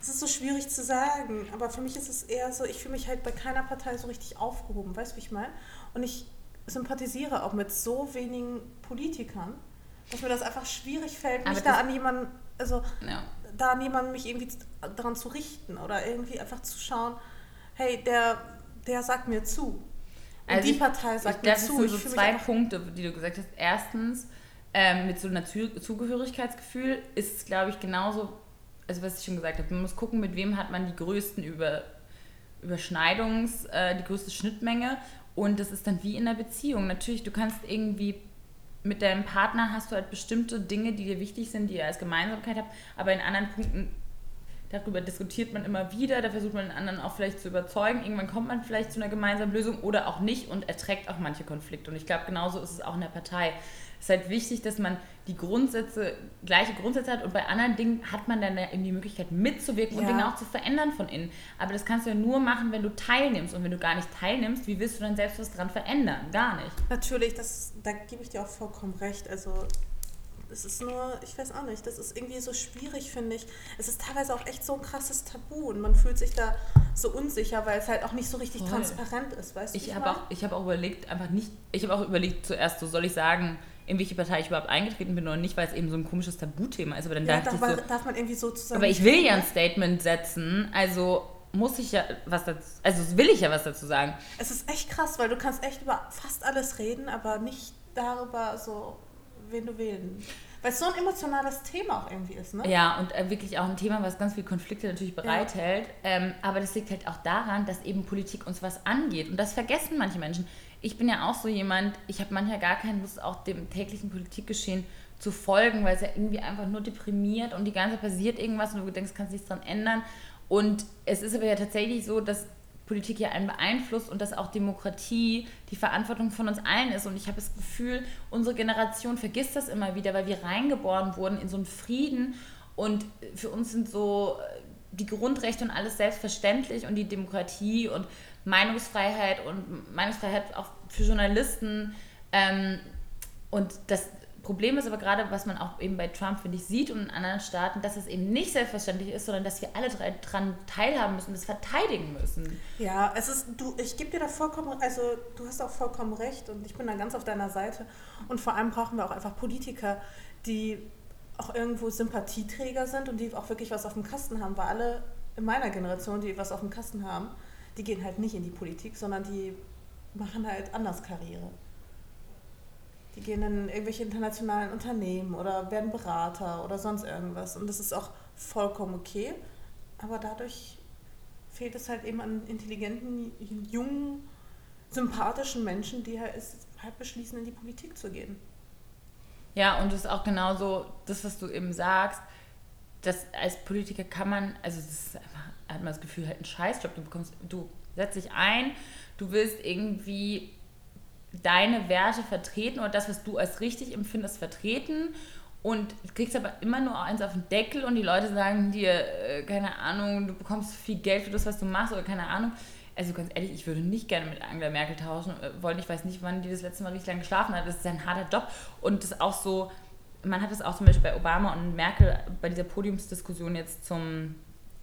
es ist so schwierig zu sagen, aber für mich ist es eher so, ich fühle mich halt bei keiner Partei so richtig aufgehoben, weißt du, wie ich meine? Und ich sympathisiere auch mit so wenigen Politikern dass mir das einfach schwierig fällt, mich da an jemanden, also ja. da an jemanden mich irgendwie daran zu richten oder irgendwie einfach zu schauen, hey, der, der sagt mir zu. Und also die ich, Partei sagt ich, mir zu. Das sind so zwei Punkte, die du gesagt hast. Erstens, ähm, mit so einem Zugehörigkeitsgefühl ist es, glaube ich, genauso, also was ich schon gesagt habe, man muss gucken, mit wem hat man die größten Über, Überschneidungs-, äh, die größte Schnittmenge und das ist dann wie in einer Beziehung. Natürlich, du kannst irgendwie mit deinem Partner hast du halt bestimmte Dinge, die dir wichtig sind, die ihr als Gemeinsamkeit habt, aber in anderen Punkten darüber diskutiert man immer wieder, da versucht man den anderen auch vielleicht zu überzeugen. Irgendwann kommt man vielleicht zu einer gemeinsamen Lösung oder auch nicht und erträgt auch manche Konflikte. Und ich glaube, genauso ist es auch in der Partei. Es ist halt wichtig, dass man die Grundsätze, gleiche Grundsätze hat und bei anderen Dingen hat man dann eben die Möglichkeit mitzuwirken ja. und Dinge auch zu verändern von innen. Aber das kannst du ja nur machen, wenn du teilnimmst. Und wenn du gar nicht teilnimmst, wie willst du dann selbst was dran verändern? Gar nicht. Natürlich, das, da gebe ich dir auch vollkommen recht. Also es ist nur, ich weiß auch nicht, das ist irgendwie so schwierig, finde ich. Es ist teilweise auch echt so ein krasses Tabu und man fühlt sich da so unsicher, weil es halt auch nicht so richtig Voll. transparent ist, weißt du? Ich habe auch, hab auch überlegt, einfach nicht, ich habe auch überlegt zuerst, so soll ich sagen, in welche Partei ich überhaupt eingetreten bin oder nicht, weil es eben so ein komisches Tabuthema ist. Aber dann ja, dachte darf, ich so, darf man irgendwie so zusammen. Aber ich will ja ein Statement setzen, also muss ich ja was dazu, also will ich ja was dazu sagen. Es ist echt krass, weil du kannst echt über fast alles reden, aber nicht darüber so wen du wählen. Weil es so ein emotionales Thema auch irgendwie ist, ne? Ja, und äh, wirklich auch ein Thema, was ganz viele Konflikte natürlich bereithält. Ja. Ähm, aber das liegt halt auch daran, dass eben Politik uns was angeht. Und das vergessen manche Menschen. Ich bin ja auch so jemand, ich habe manchmal gar keine Lust, auch dem täglichen Politikgeschehen zu folgen, weil es ja irgendwie einfach nur deprimiert und die ganze Zeit passiert irgendwas und du denkst, kannst nichts dran ändern. Und es ist aber ja tatsächlich so, dass Politik ja einen beeinflusst und dass auch Demokratie die Verantwortung von uns allen ist. Und ich habe das Gefühl, unsere Generation vergisst das immer wieder, weil wir reingeboren wurden in so einen Frieden und für uns sind so die Grundrechte und alles selbstverständlich und die Demokratie und Meinungsfreiheit und Meinungsfreiheit auch für Journalisten. Ähm, und das, Problem ist aber gerade, was man auch eben bei Trump, finde ich, sieht und in anderen Staaten, dass es eben nicht selbstverständlich ist, sondern dass wir alle daran teilhaben müssen, das verteidigen müssen. Ja, es ist, du, ich gebe dir da vollkommen, also du hast auch vollkommen recht und ich bin da ganz auf deiner Seite. Und vor allem brauchen wir auch einfach Politiker, die auch irgendwo Sympathieträger sind und die auch wirklich was auf dem Kasten haben, weil alle in meiner Generation, die was auf dem Kasten haben, die gehen halt nicht in die Politik, sondern die machen halt anders Karriere. Die gehen in irgendwelche internationalen Unternehmen oder werden Berater oder sonst irgendwas. Und das ist auch vollkommen okay. Aber dadurch fehlt es halt eben an intelligenten, jungen, sympathischen Menschen, die halt, halt beschließen, in die Politik zu gehen. Ja, und das ist auch genauso das, was du eben sagst. das als Politiker kann man, also ist einfach, hat man das Gefühl, halt einen Scheißjob. Du bekommst, du setzt dich ein, du willst irgendwie deine Werte vertreten oder das, was du als richtig empfindest, vertreten und kriegst aber immer nur eins auf den Deckel und die Leute sagen dir, äh, keine Ahnung, du bekommst viel Geld für das, was du machst oder keine Ahnung. Also ganz ehrlich, ich würde nicht gerne mit Angela Merkel tauschen äh, wollen. Ich weiß nicht, wann die das letzte Mal richtig lange geschlafen hat. Das ist ein harter Job und das ist auch so, man hat es auch zum Beispiel bei Obama und Merkel bei dieser Podiumsdiskussion jetzt zum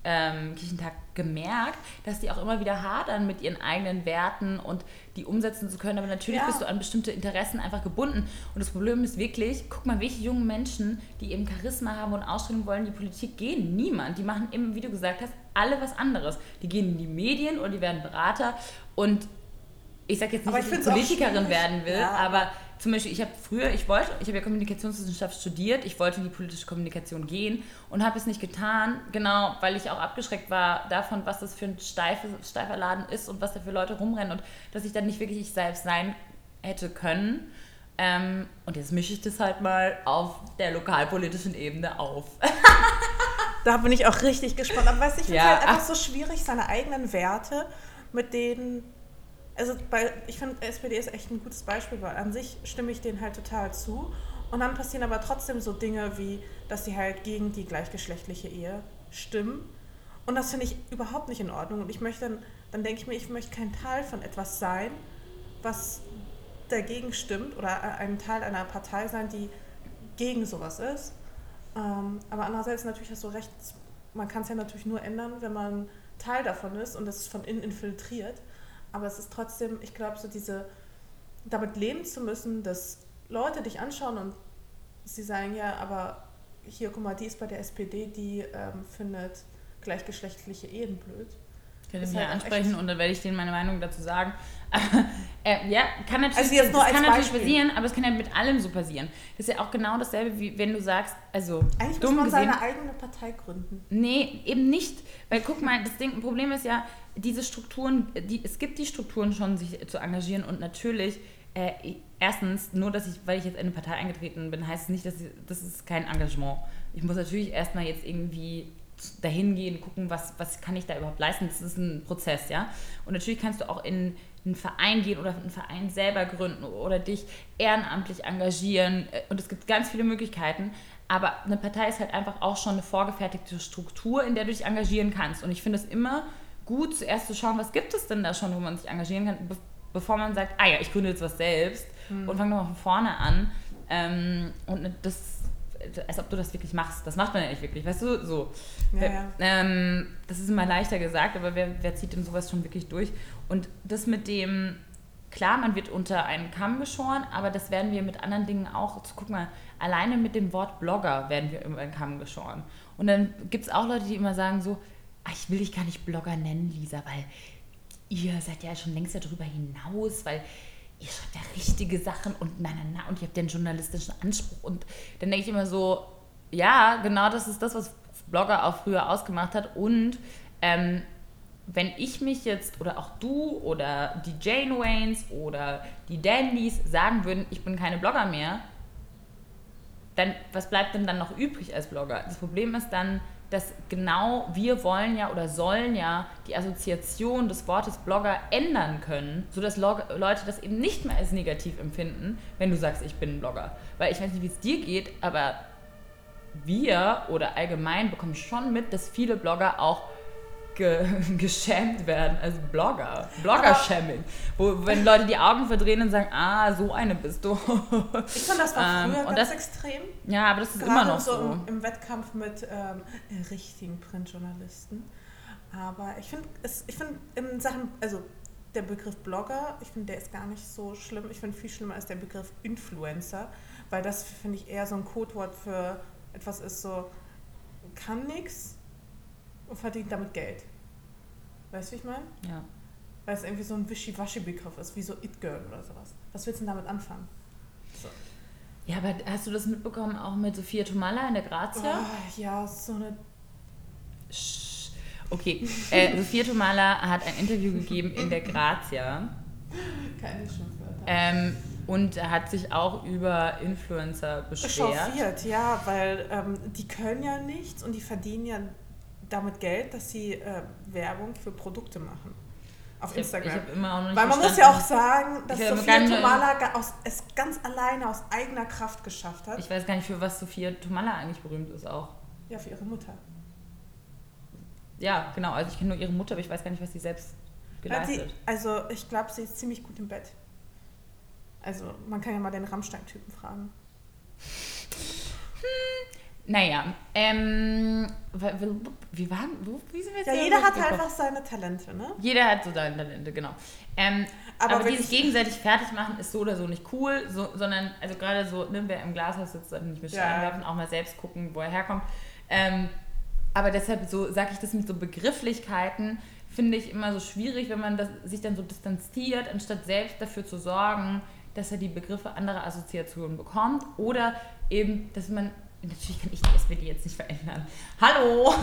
ähm, Kirchentag gemerkt, dass die auch immer wieder hadern mit ihren eigenen Werten und die umsetzen zu können. Aber natürlich ja. bist du an bestimmte Interessen einfach gebunden. Und das Problem ist wirklich, guck mal, welche jungen Menschen, die eben Charisma haben und Ausstrahlung wollen, die Politik gehen. Niemand. Die machen eben, wie du gesagt hast, alle was anderes. Die gehen in die Medien oder die werden Berater. Und ich sage jetzt nicht, dass ich Politikerin werden will, ja. aber zum Beispiel, ich habe früher, ich wollte, ich habe ja Kommunikationswissenschaft studiert, ich wollte in die politische Kommunikation gehen und habe es nicht getan, genau, weil ich auch abgeschreckt war davon, was das für ein steife, steifer Laden ist und was da für Leute rumrennen und dass ich dann nicht wirklich ich selbst sein hätte können. Ähm, und jetzt mische ich das halt mal auf der lokalpolitischen Ebene auf. da bin ich auch richtig gespannt. Aber weißt, ich finde es ja, halt einfach so schwierig, seine eigenen Werte mit denen also bei, ich finde, SPD ist echt ein gutes Beispiel, weil an sich stimme ich denen halt total zu. Und dann passieren aber trotzdem so Dinge wie, dass sie halt gegen die gleichgeschlechtliche Ehe stimmen. Und das finde ich überhaupt nicht in Ordnung. Und ich möchte dann, dann denke ich mir, ich möchte kein Teil von etwas sein, was dagegen stimmt oder ein Teil einer Partei sein, die gegen sowas ist. Ähm, aber andererseits natürlich hast du recht, man kann es ja natürlich nur ändern, wenn man Teil davon ist und es von innen infiltriert. Aber es ist trotzdem, ich glaube, so diese, damit leben zu müssen, dass Leute dich anschauen und sie sagen, ja, aber hier, guck mal, die ist bei der SPD, die ähm, findet gleichgeschlechtliche Ehen blöd. Ich werde mich halt ansprechen und dann werde ich denen meine Meinung dazu sagen. äh, ja, kann natürlich, also das kann natürlich passieren, aber es kann ja mit allem so passieren. Das ist ja auch genau dasselbe, wie wenn du sagst, also. Eigentlich muss man gesehen, seine eigene Partei gründen. Nee, eben nicht. Weil guck mal, das Ding, Problem ist ja, diese Strukturen, die, es gibt die Strukturen schon, sich zu engagieren und natürlich, äh, erstens, nur dass ich, weil ich jetzt in eine Partei eingetreten bin, heißt es nicht, dass ich, das ist kein Engagement. Ich muss natürlich erstmal jetzt irgendwie dahin gehen, gucken, was, was kann ich da überhaupt leisten. Das ist ein Prozess, ja. Und natürlich kannst du auch in einen Verein gehen oder einen Verein selber gründen oder dich ehrenamtlich engagieren. Und es gibt ganz viele Möglichkeiten. Aber eine Partei ist halt einfach auch schon eine vorgefertigte Struktur, in der du dich engagieren kannst. Und ich finde es immer gut, zuerst zu schauen, was gibt es denn da schon, wo man sich engagieren kann, be bevor man sagt, ah ja, ich gründe jetzt was selbst mhm. und fange nochmal von vorne an. Ähm, und das, als ob du das wirklich machst. Das macht man ja nicht wirklich, weißt du? So. Ja, wer, ja. Ähm, das ist immer leichter gesagt, aber wer, wer zieht denn sowas schon wirklich durch? Und das mit dem, klar, man wird unter einen Kamm geschoren, aber das werden wir mit anderen Dingen auch. Guck mal, alleine mit dem Wort Blogger werden wir über einen Kamm geschoren. Und dann gibt es auch Leute, die immer sagen so, ach, ich will dich gar nicht Blogger nennen, Lisa, weil ihr seid ja schon längst darüber hinaus, weil ihr schreibt ja richtige Sachen und na, na, na, und ihr habt ja einen journalistischen Anspruch. Und dann denke ich immer so, ja, genau das ist das, was Blogger auch früher ausgemacht hat. Und ähm, wenn ich mich jetzt oder auch du oder die Jane Waynes oder die Dandys sagen würden, ich bin keine Blogger mehr, dann was bleibt denn dann noch übrig als Blogger? Das Problem ist dann, dass genau wir wollen ja oder sollen ja die Assoziation des Wortes Blogger ändern können, sodass Leute das eben nicht mehr als negativ empfinden, wenn du sagst, ich bin ein Blogger. Weil ich weiß nicht, wie es dir geht, aber wir oder allgemein bekommen schon mit, dass viele Blogger auch ge geschämt werden als Blogger. Blogger-Shaming. Wo, wenn Leute die Augen verdrehen und sagen, ah, so eine bist du. ich fand das war früher ähm, ganz das, extrem. Ja, aber das ist Gerade immer noch so. so. Im, Im, Wettkampf mit ähm, richtigen Printjournalisten. Aber ich finde, ich finde in Sachen, also der Begriff Blogger, ich finde, der ist gar nicht so schlimm. Ich finde viel schlimmer als der Begriff Influencer, weil das finde ich eher so ein Codewort für etwas ist so, kann nichts, und verdient damit Geld. Weißt du, wie ich meine? Ja. Weil es irgendwie so ein Wischiwaschi-Begriff ist, wie so It-Girl oder sowas. Was willst du denn damit anfangen? So. Ja, aber hast du das mitbekommen auch mit Sophia Tomala in der Grazia? Oh, ja, so eine. Okay, äh, Sophia Tomala hat ein Interview gegeben in der Grazia. Keine Schimpfwörter. Ähm, Und hat sich auch über Influencer beschwert. Chauffiert, ja, weil ähm, die können ja nichts und die verdienen ja damit Geld, dass sie äh, Werbung für Produkte machen. Auf Ich hab- Instagram. ich hab noch nicht weil man muss ja auch sagen, dass Ich hab Sophia Tomala aus, es ganz alleine aus eigener Kraft geschafft hat. Ich weiß gar nicht, für was Sophia Tomalla eigentlich berühmt ist auch. ja, für ihre Mutter. Ja, genau. Also ich kenne nur ihre Mutter, aber ich weiß gar nicht, was sie selbst Hat sie, geleistet. also ich glaube, sie ist ziemlich gut im Bett. Also man kann ja mal den Rammstein-Typen fragen. Naja, ähm, wie waren, wo, wie sind wir jetzt Ja, jeder hat gekommen? einfach seine Talente, ne? Jeder hat so seine Talente, genau. Ähm, Aber aber, dieses gegenseitig fertig machen ist so oder so nicht cool, so, sondern, also gerade so, ne, wer im Glashaus sitzt, sollte nicht mit Ja. Steinen werfen, auch mal selbst gucken, wo er herkommt. Ähm, aber deshalb so sage ich das mit so Begrifflichkeiten, finde ich immer so schwierig, wenn man das, sich dann so distanziert, anstatt selbst dafür zu sorgen, dass er die Begriffe anderer Assoziationen bekommt oder eben, dass man, natürlich kann ich die SPD jetzt nicht verändern, hallo,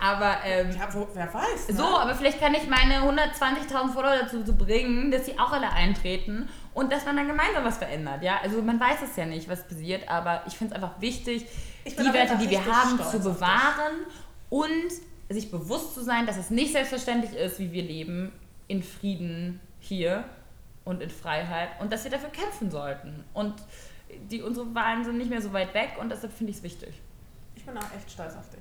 aber ähm, Ja, wo, wer weiß. Ne? so, aber vielleicht kann ich meine 120.000 Follower dazu zu bringen, dass sie auch alle eintreten und dass man dann gemeinsam was verändert. Ja, also man weiß es ja nicht, was passiert, aber ich finde es einfach wichtig, die Werte, die wir haben, zu bewahren und sich bewusst zu sein, dass es nicht selbstverständlich ist, wie wir leben, in Frieden hier und in Freiheit und dass wir dafür kämpfen sollten. Und die, unsere Wahlen sind nicht mehr so weit weg und deshalb finde ich es wichtig. Ich bin auch echt stolz auf dich.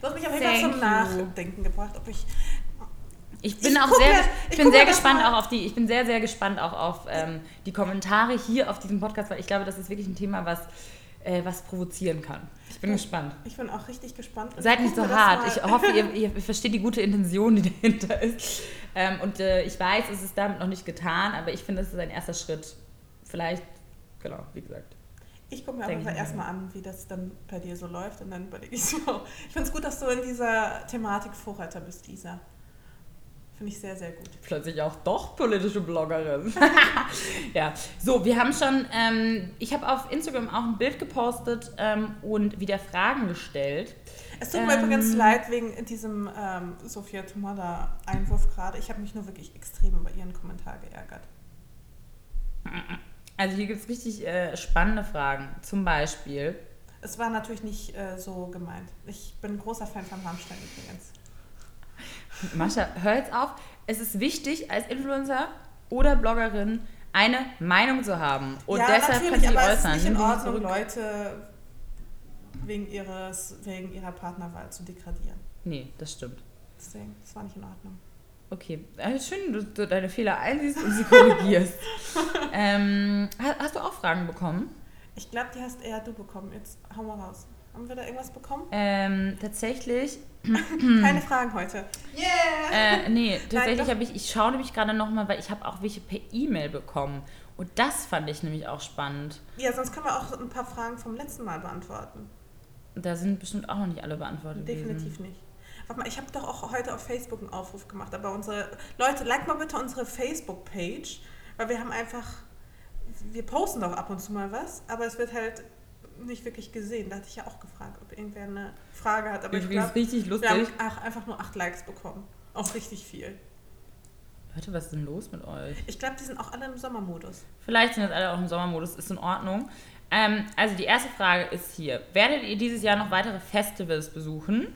Du hast mich auf jeden Fall zum. Nachdenken gebracht, ob ich. Ich bin Ich auch sehr, mir- ich ich bin sehr gespannt mal- auch auf die, ich bin sehr, sehr gespannt auch auf ähm, die Kommentare hier auf diesem Podcast, weil ich glaube, das ist wirklich ein Thema, was, äh, was provozieren kann. Ich bin gespannt. Ich bin auch richtig gespannt. Seid ich nicht so hart. Ich hoffe, ihr, ihr versteht die gute Intention, die dahinter ist. Ähm, und äh, ich weiß, es ist damit noch nicht getan, aber ich finde, es ist ein erster Schritt. Vielleicht, genau, wie gesagt. Ich gucke mir Denk mir. erstmal an, wie das dann bei dir so läuft und dann überlege ich so. Ich finde es gut, dass du in dieser Thematik Vorreiter bist, Isa. Finde ich sehr, sehr gut. Plötzlich auch doch politische Bloggerin. ja, so, wir haben schon, ähm, ich habe auf Instagram auch ein Bild gepostet ähm, und wieder Fragen gestellt. Es tut mir Ähm, übrigens leid wegen diesem ähm, Sophia Tomada-Einwurf gerade. Ich habe mich nur wirklich extrem über ihren Kommentar geärgert. Also hier gibt es richtig äh, spannende Fragen. Zum Beispiel, Es war natürlich nicht äh, so gemeint. Ich bin ein großer Fan von Rammstein übrigens. Mascha, hör jetzt auf. Es ist wichtig, als Influencer oder Bloggerin eine Meinung zu haben. Und deshalb kann sie aber äußern. es ist nicht in die Ordnung. Leute wegen, ihres, wegen ihrer Partnerwahl zu degradieren. Nee, das stimmt. Deswegen, das war nicht in Ordnung. Okay, äh, schön, dass du deine Fehler einsiehst und sie korrigierst. ähm, ha- hast du auch Fragen bekommen? Ich glaube, die hast eher du bekommen. Jetzt hau mal raus. Haben wir da irgendwas bekommen? Ähm, tatsächlich, Keine Fragen heute. Yeah! äh, nee, tatsächlich habe ich, ich schaue nämlich gerade nochmal, weil ich habe auch welche per E-Mail bekommen. Und das fand ich nämlich auch spannend. Ja, sonst können wir auch ein paar Fragen vom letzten Mal beantworten. Da sind bestimmt auch noch nicht alle beantwortet Definitiv gewesen. nicht. Warte mal, ich habe doch auch heute auf Facebook einen Aufruf gemacht, aber unsere Leute, like mal bitte unsere Facebook-Page, weil wir haben einfach, wir posten doch ab und zu mal was, aber es wird halt nicht wirklich gesehen. Da hatte ich ja auch gefragt, ob irgendwer eine Frage hat, aber ich Übrigens glaube, richtig wir haben lustig. ach, einfach nur acht Likes bekommen. Auch richtig viel. Leute, was ist denn los mit euch? Ich glaube, die sind auch alle im Sommermodus. Vielleicht sind jetzt alle auch im Sommermodus, ist in Ordnung. Ähm, also die erste Frage ist hier. Werdet ihr dieses Jahr noch weitere Festivals besuchen?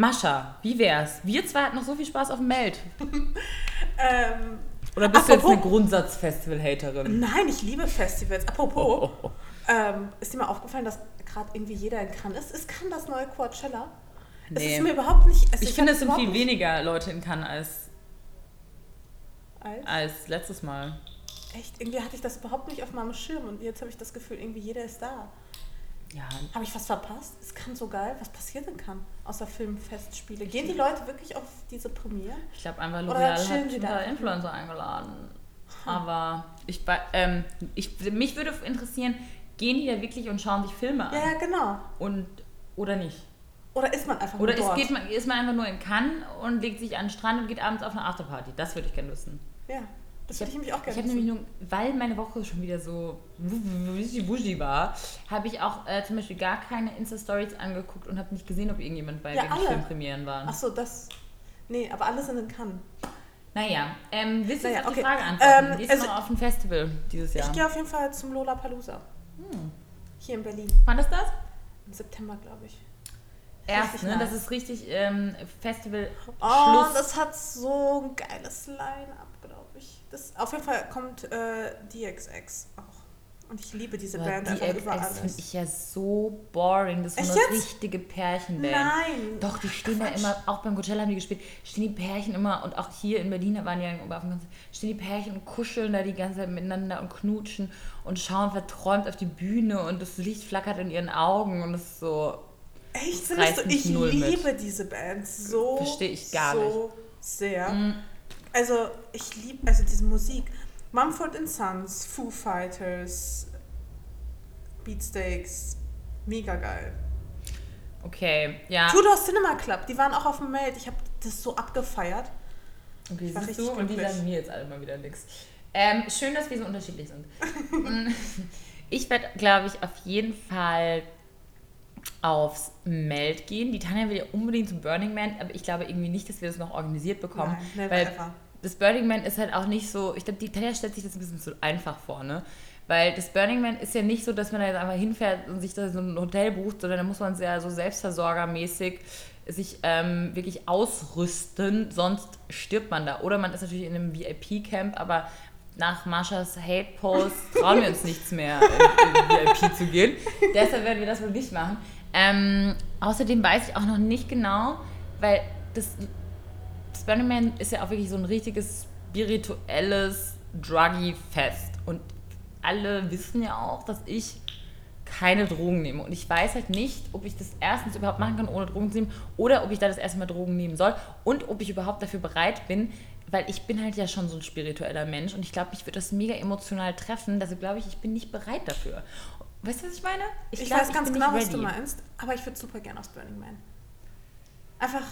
Mascha, wie wär's? Wir zwei hatten noch so viel Spaß auf dem Meld. Ähm, Oder bist du jetzt Apropos- eine Grundsatz-Festival-Haterin? nein, ich liebe Festivals. Apropos, Oh, oh, oh. Ähm, ist dir mal aufgefallen, dass gerade irgendwie jeder in Cannes ist? Ist Cannes das neue Coachella? Es Nee. ist mir überhaupt nicht... Also Ich finde, es sind viel nicht- weniger Leute in Cannes als, Alt. als letztes Mal. Echt? Irgendwie hatte ich das überhaupt nicht auf meinem Schirm und jetzt habe ich das Gefühl, irgendwie jeder ist da. Ja, Habe ich was verpasst? Ist Cannes so geil? Was passiert in Cannes? Außer Filmfestspiele. Gehen die Leute wirklich auf diese Premiere? ich glaube einfach, Oder L'Oreal hat ein paar Influencer eingeladen. Aber ich, ähm, ich, mich würde interessieren, gehen die da wirklich und schauen sich Filme an? Ja, genau. Und, oder nicht? Oder ist man einfach Oder nur ist, dort? geht man, ist man einfach nur in Cannes und legt sich an den Strand und geht abends auf eine Afterparty? Das würde ich gerne wissen. ja, das würde ich nämlich auch Ich gerne habe nämlich nur, weil meine Woche schon wieder so wuschi war, habe ich auch äh, zum Beispiel gar keine Insta-Stories angeguckt und habe nicht gesehen, ob irgendjemand bei Ja. Filmpremieren war. Ach so, das... Nee, aber alle sind in Cannes. Naja, ähm, willst du jetzt Naja, auf die okay. Frage antworten? Ähm, Gehst also- du noch auf ein Festival dieses Jahr? Ich gehe auf jeden Fall zum Lollapalooza. Hm. Hier in Berlin. Wann ist das? Im September, glaube ich. Erst, ne? nice. Das ist richtig ähm, Festival Oh, Schluss. das hat so ein geiles Line-Up, ich. Das, auf jeden Fall kommt äh, DXX auch. Und ich liebe diese Band die einfach über XX finde alles. ich ja so boring. Das ist so eine richtige Pärchenband. Nein. Doch, die stehen da Quatsch. immer, auch beim Coachella haben die gespielt, stehen die Pärchen immer, und auch hier in Berlin, da waren die ja auf dem Konzert, stehen die Pärchen und kuscheln da die ganze Zeit miteinander und knutschen und schauen verträumt auf die Bühne und das Licht flackert in ihren Augen und es ist so, Echt, findest du? Ich null mit. liebe diese Band so, Versteh ich gar so sehr. mm, Also, ich liebe also diese Musik. Mumford Sons, Foo Fighters, Beatsteaks, mega geil. okay, ja. Tudor Cinema Club, die waren auch auf dem Meld. Ich habe das so abgefeiert. Okay, Ich war siehst du, und die sagen mir jetzt alle mal wieder nichts. Ähm, schön, dass wir so unterschiedlich sind. Mm, ich werde, glaube ich, auf jeden Fall aufs Meld gehen. Die Tanja will ja unbedingt zum Burning Man, aber ich glaube irgendwie nicht, dass wir das noch organisiert bekommen. Nein, weil ever. das Burning Man ist halt auch nicht so, ich glaube, die Tanja stellt sich das ein bisschen zu einfach vor, ne? Weil das Burning Man ist ja nicht so, dass man da jetzt einfach hinfährt und sich da so ein Hotel bucht, sondern da muss man sehr so selbstversorgermäßig sich ähm, wirklich ausrüsten, sonst stirbt man da. Oder man ist natürlich in einem VIP-Camp, aber nach Marshas Hate-Post trauen wir uns nichts mehr, in, in VIP zu gehen. Deshalb werden wir das wohl nicht machen. Ähm, außerdem weiß ich auch noch nicht genau, weil das das Burning Man ist ja auch wirklich so ein richtiges spirituelles Druggy-Fest. Und alle wissen ja auch, dass ich keine Drogen nehme. Und ich weiß halt nicht, ob ich das erstens überhaupt machen kann, ohne Drogen zu nehmen, oder ob ich da das erste Mal Drogen nehmen soll und ob ich überhaupt dafür bereit bin, weil ich bin halt ja schon so ein spiritueller Mensch und ich glaube, mich wird das mega emotional treffen. Deshalb glaube ich, ich bin nicht bereit dafür. Weißt du, was ich meine? Ich, glaub, weiß ganz bin genau, was du meinst, aber ich würde super gerne aufs Burning Man. Einfach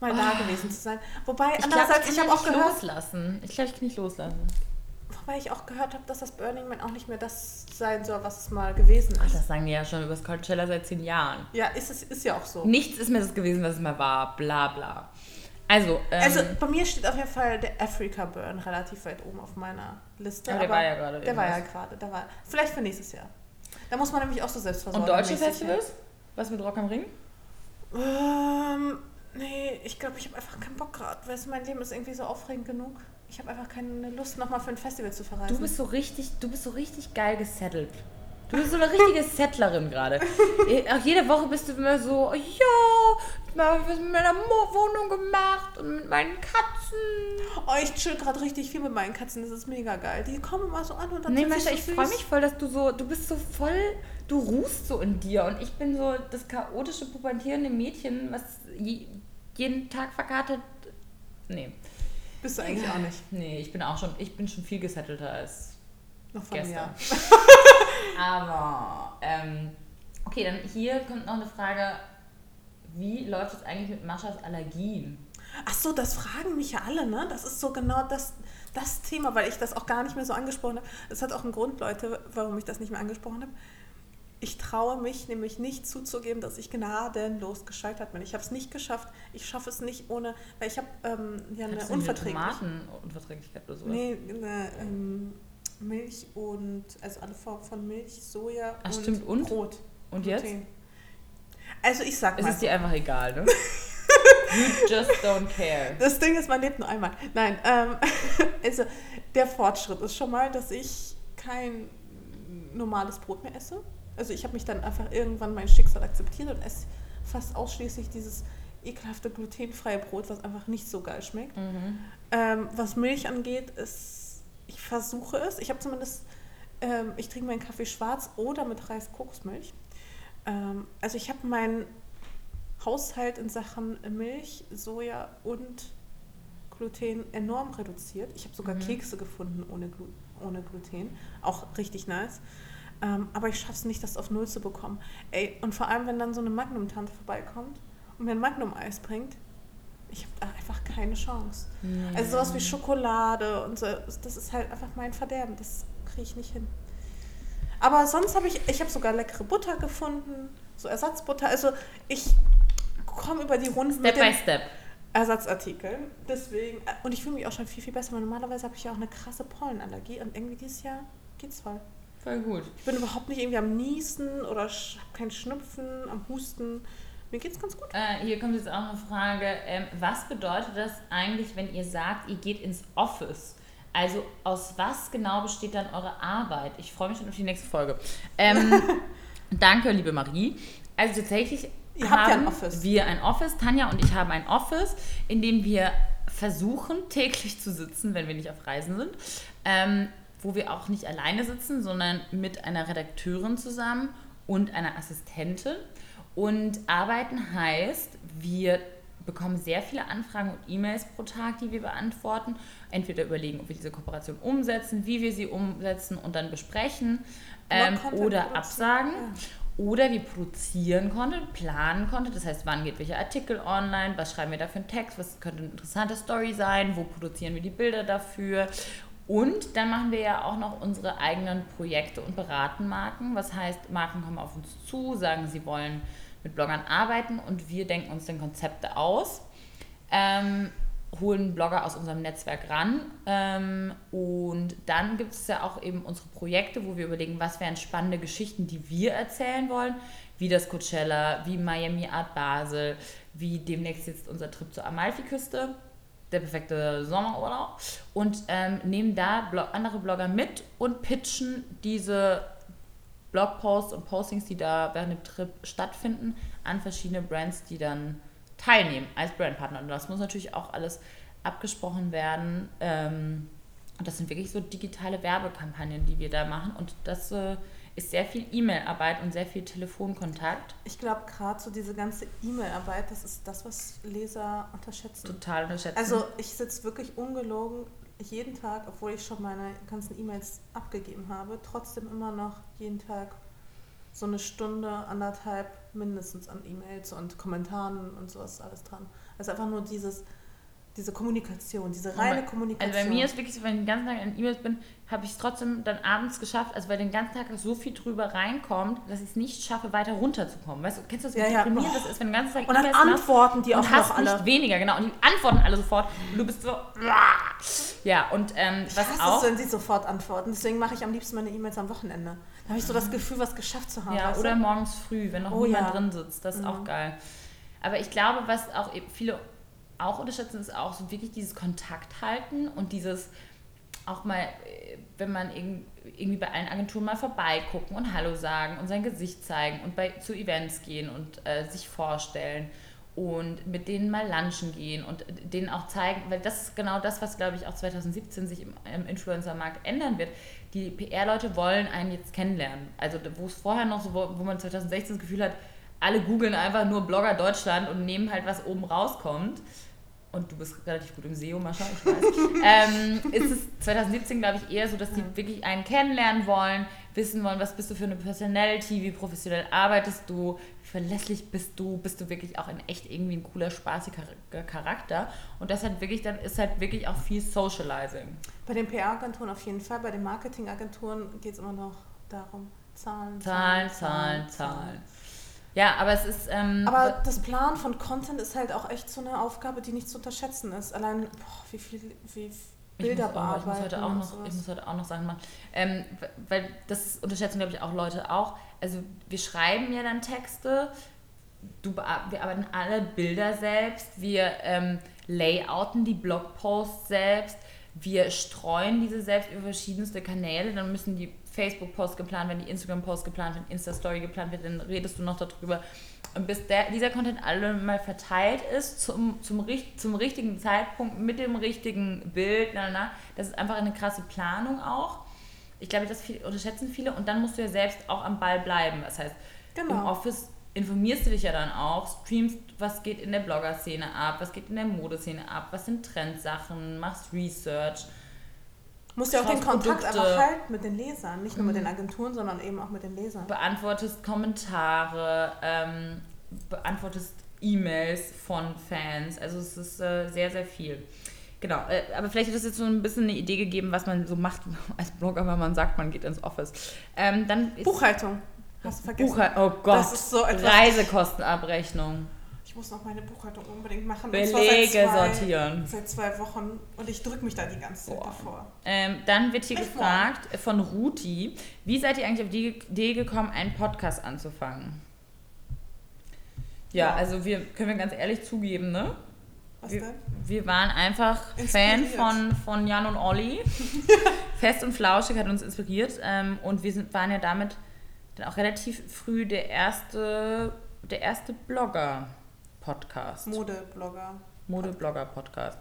mal da gewesen zu sein. Wobei, Ah. Ich andererseits, ich ich kann habe nicht auch gehört, loslassen. Ich glaube, ich kann nicht loslassen. wobei ich auch gehört habe, dass das Burning Man auch nicht mehr das sein soll, was es mal gewesen Ach, ist. das sagen die ja schon über das Coachella seit zehn Jahren. Ja, ist es ist ja auch so. Nichts ist mehr das gewesen, was es mal war. Bla bla. Also, ähm, Also bei mir steht auf jeden Fall der Africa Burn relativ weit oben auf meiner Liste. Aber der war ja gerade Der war ja gerade. Der war, vielleicht für nächstes Jahr. Da muss man nämlich auch so und selbstversorgt deutsche Festivals? Was mit Rock am Ring? Ähm, nee, ich glaube, ich habe einfach keinen Bock gerade. Weißt du, mein Leben ist irgendwie so aufregend genug. Ich habe einfach keine Lust, nochmal für ein Festival zu verreisen. Du bist so richtig, du bist so richtig geil gesettelt. Du bist so eine richtige Settlerin gerade. Auch jede Woche bist du immer so, ja, ich habe was mit meiner Wohnung gemacht und mit meinen Katzen. Oh, ich chill gerade richtig viel mit meinen Katzen. Das ist mega geil. Die kommen immer so an und dann Nee, Mascha, so ich freue mich voll, dass du so, du bist so voll, du ruhst so in dir und ich bin so das chaotische, pubertierende Mädchen, was je, jeden Tag verkatert. Nee. Bist du eigentlich auch nicht. Nee, ich bin auch schon, ich bin schon viel gesettelter als Noch von gestern. Aber, ähm, okay, dann hier kommt noch eine Frage. Wie läuft es eigentlich mit Maschas Allergien? Ach so, das fragen mich ja alle, ne? Das ist so genau das, das Thema, weil ich das auch gar nicht mehr so angesprochen habe. Es hat auch einen Grund, Leute, warum ich das nicht mehr angesprochen habe. Ich traue mich nämlich nicht zuzugeben, dass ich gnadenlos gescheitert bin. Ich habe es nicht geschafft. Ich schaffe es nicht ohne, weil ich habe ähm, ja eine du eine Unverträglichkeit. Tomatenunverträglichkeit oder sowas? Nee, eine ähm, Milch und, also alle Formen von Milch, Soja Ach, und stimmt, und? Brot. Und jetzt? Gluten. Also ich sag Es mal, ist dir einfach egal, ne? you just don't care. das Ding ist, man lebt nur einmal. Nein, ähm, also der Fortschritt ist schon mal, dass ich kein normales Brot mehr esse. Also ich habe mich dann einfach irgendwann mein Schicksal akzeptiert und esse fast ausschließlich dieses ekelhafte glutenfreie Brot, was einfach nicht so geil schmeckt. Mhm. Ähm, was Milch angeht, ist, ich versuche es. Ich habe zumindest, ähm, ich trinke meinen Kaffee schwarz oder mit Reis-Kokosmilch. Ähm, also ich habe meinen Haushalt in Sachen Milch, Soja und Gluten enorm reduziert. Ich habe sogar Mhm. Kekse gefunden ohne, Glu ohne Gluten. Auch richtig nice. Ähm, aber ich schaffe es nicht, das auf Null zu bekommen. Ey, und vor allem, wenn dann so eine Magnum-Tante vorbeikommt und mir ein Magnum-Eis bringt, ich habe da einfach keine Chance. Also sowas wie Schokolade und so, das ist halt einfach mein Verderben. Das kriege ich nicht hin. Aber sonst habe ich, ich habe sogar leckere Butter gefunden, so Ersatzbutter. Also ich komme über die Runden Step mit by step. Ersatzartikel. Deswegen, äh, und ich fühle mich auch schon viel, viel besser, weil normalerweise habe ich ja auch eine krasse Pollenallergie und irgendwie dieses Jahr geht's voll. Voll gut. Ich bin überhaupt nicht irgendwie am Niesen oder habe keinen Schnupfen, am Husten. Mir geht's ganz gut. Äh, hier kommt jetzt auch eine Frage. Ähm, was bedeutet das eigentlich, wenn ihr sagt, ihr geht ins Office? Also aus was genau besteht dann eure Arbeit? Ich freue mich schon auf die nächste Folge. Ähm, danke, liebe Marie. Also tatsächlich Ihr habt ja haben ein Office. wir ein Office. Tanja und ich haben ein Office, in dem wir versuchen, täglich zu sitzen, wenn wir nicht auf Reisen sind. Ähm, wo wir auch nicht alleine sitzen, sondern mit einer Redakteurin zusammen und einer Assistentin. Und arbeiten heißt, wir bekommen sehr viele Anfragen und E-Mails pro Tag, die wir beantworten. Entweder überlegen, ob wir diese Kooperation umsetzen, wie wir sie umsetzen und dann besprechen ähm, oder absagen. ja. Oder wir produzieren Content, planen Content, das heißt, wann geht welcher Artikel online, was schreiben wir da für einen Text, was könnte eine interessante Story sein, wo produzieren wir die Bilder dafür. Und dann machen wir ja auch noch unsere eigenen Projekte und beraten Marken. Was heißt, Marken kommen auf uns zu, sagen, sie wollen mit Bloggern arbeiten und wir denken uns dann Konzepte aus, ähm, holen Blogger aus unserem Netzwerk ran ähm, und dann gibt es ja auch eben unsere Projekte, wo wir überlegen, was wären spannende Geschichten, die wir erzählen wollen, wie das Coachella, wie Miami Art Basel, wie demnächst jetzt unser Trip zur Amalfiküste der perfekte Sommerurlaub und ähm, nehmen da andere Blogger mit und pitchen diese Blogposts und Postings, die da während dem Trip stattfinden, an verschiedene Brands, die dann teilnehmen als Brandpartner. Und das muss natürlich auch alles abgesprochen werden. Ähm, und das sind wirklich so digitale Werbekampagnen, die wir da machen. Und das äh, ist sehr viel E-Mail-Arbeit und sehr viel Telefonkontakt. Ich glaube, gerade so diese ganze E-Mail-Arbeit, das ist das, was Leser unterschätzen. Total unterschätzen. Also ich sitze wirklich ungelogen jeden Tag, obwohl ich schon meine ganzen E-Mails abgegeben habe, trotzdem immer noch jeden Tag so eine Stunde, anderthalb mindestens an E-Mails und Kommentaren und sowas alles dran. Also einfach nur dieses, diese Kommunikation, diese reine Kommunikation. Also bei mir ist wirklich so, wenn ich den ganzen Tag in E-Mails bin, habe ich es trotzdem dann abends geschafft, also weil den ganzen Tag so viel drüber reinkommt, dass ich es nicht schaffe, weiter runterzukommen. Weißt du, kennst du das, wie Ja, ja. deprimierend das ist, wenn den ganzen Tag und dann antworten die auch noch alle. nicht weniger, genau. Und die antworten alle sofort. Und du bist so. Ja, und ähm, was Was auch. ist, wenn sie sofort antworten? Deswegen mache ich am liebsten meine E-Mails am Wochenende. Da habe ich so das Gefühl, was geschafft zu haben. Ja, weißt oder morgens früh, wenn noch Oh niemand ja. drin sitzt. Das ist auch Mhm. geil. Aber ich glaube, was auch eben viele auch unterschätzen, ist auch so wirklich dieses Kontakt halten und dieses auch mal, äh, wenn man irg- irgendwie bei allen Agenturen mal vorbeigucken und Hallo sagen und sein Gesicht zeigen und bei, zu Events gehen und äh, sich vorstellen und mit denen mal lunchen gehen und denen auch zeigen, weil das ist genau das, was glaube ich auch 2017 sich im, im Influencer-Markt ändern wird. Die PR-Leute wollen einen jetzt kennenlernen. Also wo es vorher noch so, wo, wo man 2016 das Gefühl hat, alle googeln einfach nur Blogger Deutschland und nehmen halt, was oben rauskommt. Und du bist relativ gut im SEO, Mascha, ich weiß. ähm, ist es 2017, glaube ich, eher so, dass die wirklich einen kennenlernen wollen, wissen wollen, was bist du für eine Personality, wie professionell arbeitest du, wie verlässlich bist du, bist du wirklich auch in echt irgendwie ein cooler, spaßiger Charakter. Und das hat wirklich, dann ist halt wirklich auch viel Socializing. Bei den PR-Agenturen auf jeden Fall. Bei den Marketing-Agenturen geht es immer noch darum, Zahlen, Zahlen, Zahlen, Zahlen. Ja, aber es ist. Ähm, Aber das Planen von Content ist halt auch echt so eine Aufgabe, die nicht zu unterschätzen ist. Allein, boah, wie viel wie Ich Bilder muss, auch, ich, muss bearbeiten heute auch noch, ich muss heute auch noch Sachen machen. Ähm, weil das unterschätzen, glaube ich, auch Leute auch. Also wir schreiben ja dann Texte, du, wir arbeiten alle Bilder selbst, wir ähm, layouten die Blogposts selbst, wir streuen diese selbst über verschiedenste Kanäle, dann müssen die Facebook-Posts geplant werden, die Instagram-Posts geplant werden, Insta-Story geplant wird, dann redest du noch darüber. Und bis der, dieser Content alle mal verteilt ist, zum, zum, zum richtigen Zeitpunkt, mit dem richtigen Bild, na, na, das ist einfach eine krasse Planung auch. Ich glaube, das viel, unterschätzen viele und dann musst du ja selbst auch am Ball bleiben. Das heißt, im Genau. Office informierst du dich ja dann auch, streamst, was geht in der Blogger-Szene ab, was geht in der Modeszene ab, was sind Trendsachen, machst Research. Musst ja auch den Kontakt einfach halten mit den Lesern. Nicht nur mit Mhm. den Agenturen, sondern eben auch mit den Lesern. beantwortest Kommentare, ähm, beantwortest E-Mails von Fans. Also es ist äh, sehr, sehr viel. Genau, äh, aber vielleicht hat das jetzt so ein bisschen eine Idee gegeben, was man so macht als Blogger, wenn man sagt, man geht ins Office. Ähm, dann Buchhaltung. Hast du vergessen? Buchhal- oh Gott, Das ist so etwas- Reisekostenabrechnung. Ich muss noch meine Buchhaltung unbedingt machen. Belege seit zwei, sortieren. Seit zwei Wochen und ich drücke mich da die ganze Zeit Boah. davor. Ähm, dann wird hier Nicht gefragt von Ruti, wie seid ihr eigentlich auf die Idee gekommen, einen Podcast anzufangen? Ja, Ja. also wir können wir ganz ehrlich zugeben, ne? Was Wir, denn? wir waren einfach Fan Inspiriert. von, von Jan und Olli. Fest und Flauschig hat uns inspiriert ähm, und wir sind, waren ja damit dann auch relativ früh der erste, der erste Blogger-Podcast. Modeblogger. Mode-Blogger-Podcast.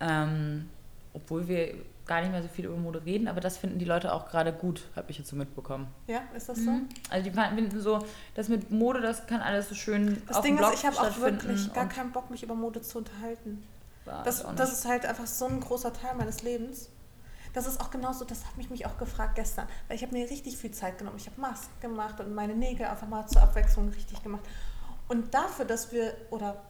Ähm, obwohl wir gar nicht mehr so viel über Mode reden, aber das finden die Leute auch gerade gut, habe ich jetzt so mitbekommen. Ja, ist das so? Also die finden so, das mit Mode, das kann alles so schön Das auf dem Ding Blog ist, ich habe auch wirklich gar keinen Bock, mich über Mode zu unterhalten. Das, das ist halt einfach so ein großer Teil meines Lebens. Das ist auch genauso, das hat mich mich auch gefragt gestern, weil ich habe mir richtig viel Zeit genommen. Ich habe Masken gemacht und meine Nägel einfach mal zur Abwechslung richtig gemacht. Und dafür, dass wir, oder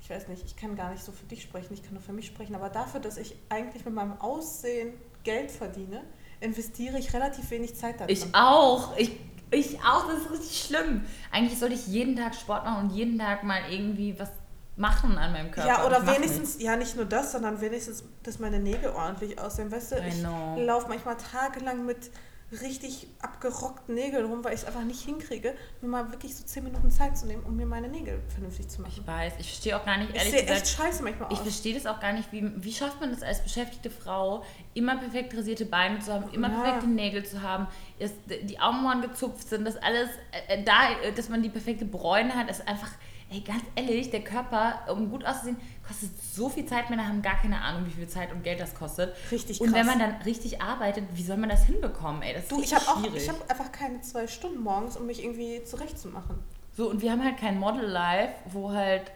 ich weiß nicht, ich kann gar nicht so für dich sprechen, ich kann nur für mich sprechen, aber dafür, dass ich eigentlich mit meinem Aussehen Geld verdiene, investiere ich relativ wenig Zeit da drin. Ich auch. Ich, ich auch. Das ist richtig schlimm. Eigentlich sollte ich jeden Tag Sport machen und jeden Tag mal irgendwie was machen an meinem Körper. Ja, oder wenigstens, ja, nicht nur das, sondern wenigstens, dass meine Nägel ordentlich aussehen. Weißt du, ich laufe manchmal tagelang mit richtig abgerockten Nägeln rum, weil ich es einfach nicht hinkriege, mir mal wirklich so 10 Minuten Zeit zu nehmen, um mir meine Nägel vernünftig zu machen. Ich weiß. Ich verstehe auch gar nicht, Ich ehrlich sehe gesagt. echt scheiße manchmal Ich aus. verstehe das auch gar nicht, wie, wie schafft man das als beschäftigte Frau, immer perfekt rasierte Beine zu haben, immer Ja. perfekte Nägel zu haben, dass die Augenbrauen gezupft sind, dass alles äh, da, äh, dass man die perfekte Bräune hat, ist einfach, ey, ganz ehrlich, der Körper, um gut auszusehen, kostet so viel Zeit, Männer haben gar keine Ahnung, wie viel Zeit und Geld das kostet. Richtig Und wenn krass. man dann richtig arbeitet, wie soll man das hinbekommen, ey, das ist Du, ich habe auch, ich habe einfach keine zwei Stunden morgens, um mich irgendwie zurechtzumachen. so, und wir haben halt kein Model-Life, wo halt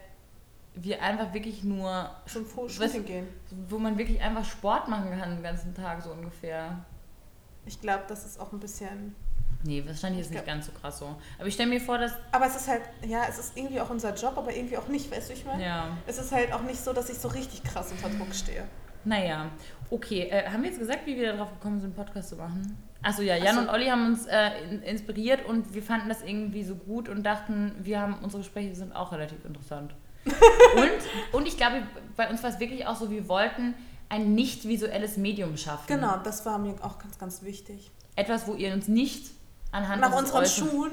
wir einfach wirklich nur Zum Shooting gehen. wo man wirklich einfach Sport machen kann den ganzen Tag so ungefähr. Ich glaube, das ist auch ein bisschen. Nee, wahrscheinlich ist Ich nicht ganz so krass so. Aber ich stelle mir vor, dass. Aber es ist halt, ja, es ist irgendwie auch unser Job, aber irgendwie auch nicht, weißt du, ich meine? Ja. Es ist halt auch nicht so, dass ich so richtig krass unter Druck stehe. Naja. Okay, äh, haben wir jetzt gesagt, wie wir darauf gekommen sind, einen Podcast zu machen? Achso, ja, Jan so. und Olli haben uns äh, in, inspiriert und wir fanden das irgendwie so gut und dachten, wir haben unsere Gespräche sind auch relativ interessant. und, und ich glaube, bei uns war es wirklich auch so, wir wollten ein nicht visuelles Medium schaffen. Genau, das war mir auch ganz, ganz wichtig. Etwas, wo ihr uns nicht anhand Nach unseren Äußeren- Schuhen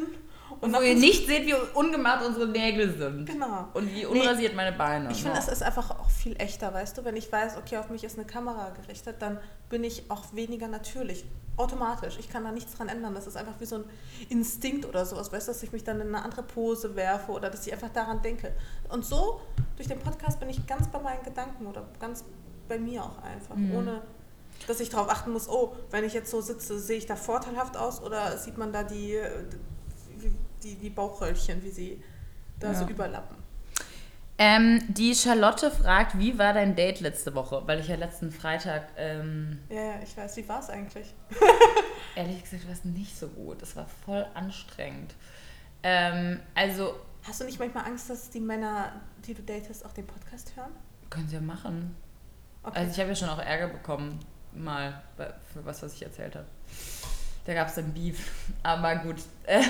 Und wo ihr nicht seht, wie ungemacht unsere Nägel sind. Genau. Und wie unrasiert meine Beine. Ich finde, es ist einfach auch viel echter, weißt du? Wenn ich weiß, okay, auf mich ist eine Kamera gerichtet, dann bin ich auch weniger natürlich. Automatisch. Ich kann da nichts dran ändern. Das ist einfach wie so ein Instinkt oder sowas, weißt du, dass ich mich dann in eine andere Pose werfe oder dass ich einfach daran denke. Und so, durch den Podcast bin ich ganz bei meinen Gedanken oder ganz bei mir auch einfach. Mhm. Ohne dass ich darauf achten muss, oh, wenn ich jetzt so sitze, sehe ich da vorteilhaft aus oder sieht man da die, die, die, Bauchröllchen, wie sie da Ja. so überlappen. Ähm, die Charlotte fragt, wie war dein Date letzte Woche? Weil ich ja letzten Freitag, ähm, Ja, ja, ich weiß, wie war es eigentlich? ehrlich gesagt, war es nicht so gut. Es war voll anstrengend. Ähm, also, Hast du nicht manchmal Angst, dass die Männer, die du datest, auch den Podcast hören? können sie ja machen. Okay. Also ich habe ja schon auch Ärger bekommen, mal für was, was ich erzählt habe. Da gab es dann Beef. Aber gut.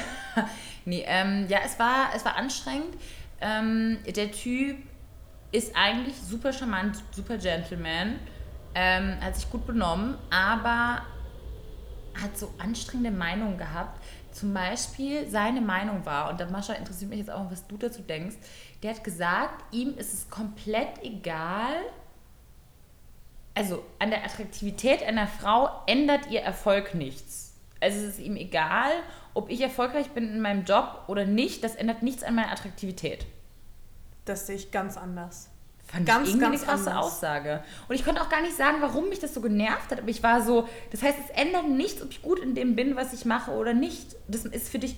Nee, ähm, ja, es war, es war anstrengend. Ähm, der Typ ist eigentlich super charmant, super Gentleman, ähm, hat sich gut benommen, aber hat so anstrengende Meinungen gehabt. Zum Beispiel seine Meinung war, und da Mascha interessiert mich jetzt auch, was du dazu denkst, der hat gesagt, ihm ist es komplett egal, also an der Attraktivität einer Frau ändert ihr Erfolg nichts. Also es ist ihm egal, ob ich erfolgreich bin in meinem Job oder nicht, das ändert nichts an meiner Attraktivität. Das sehe ich ganz anders. Fand Ganz, ich irgendwie ganz eine krasse anders. Aussage. Und ich konnte auch gar nicht sagen, warum mich das so genervt hat. Aber ich war so, das heißt, es ändert nichts, ob ich gut in dem bin, was ich mache oder nicht. Das ist für dich,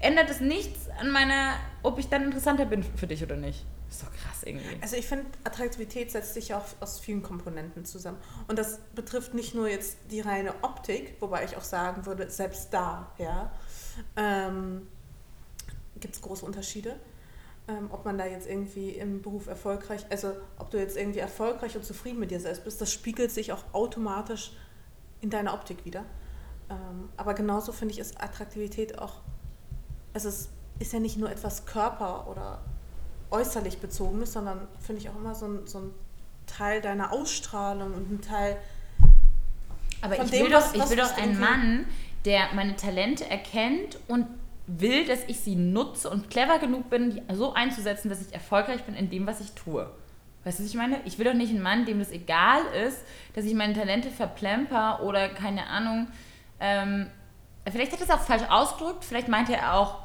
ändert es nichts an meiner, ob ich dann interessanter bin für dich oder nicht. Ist doch krass irgendwie. Also ich finde, Attraktivität setzt sich ja auch aus vielen Komponenten zusammen. Und das betrifft nicht nur jetzt die reine Optik, wobei ich auch sagen würde, selbst da, ja, ähm, gibt es große Unterschiede. Ähm, ob man da jetzt irgendwie im Beruf erfolgreich, also ob du jetzt irgendwie erfolgreich und zufrieden mit dir selbst bist, das spiegelt sich auch automatisch in deiner Optik wieder. Ähm, aber genauso finde ich, ist Attraktivität auch, es ist ist ja nicht nur etwas Körper- oder äußerlich bezogenes, sondern finde ich auch immer so ein, so ein Teil deiner Ausstrahlung und ein Teil. Aber Von ich dem, will was- doch, ich was will du doch einen Mann, der meine Talente erkennt und will, dass ich sie nutze und clever genug bin, die so einzusetzen, dass ich erfolgreich bin in dem, was ich tue. Weißt du, was ich meine? Ich will doch nicht einen Mann, dem das egal ist, dass ich meine Talente verplemper oder keine Ahnung. Ähm, vielleicht hat er es auch falsch ausgedrückt. Vielleicht meinte er auch,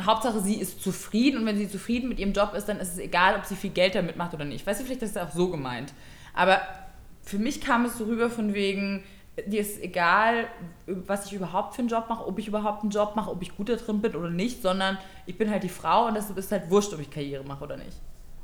Hauptsache sie ist zufrieden und wenn sie zufrieden mit ihrem Job ist, dann ist es egal, ob sie viel Geld damit macht oder nicht. Weißt du, vielleicht ist es auch so gemeint. Aber für mich kam es so rüber von wegen, dir ist egal, was ich überhaupt für einen Job mache, ob ich überhaupt einen Job mache, ob ich gut da drin bin oder nicht, sondern ich bin halt die Frau und das ist halt wurscht, ob ich Karriere mache oder nicht.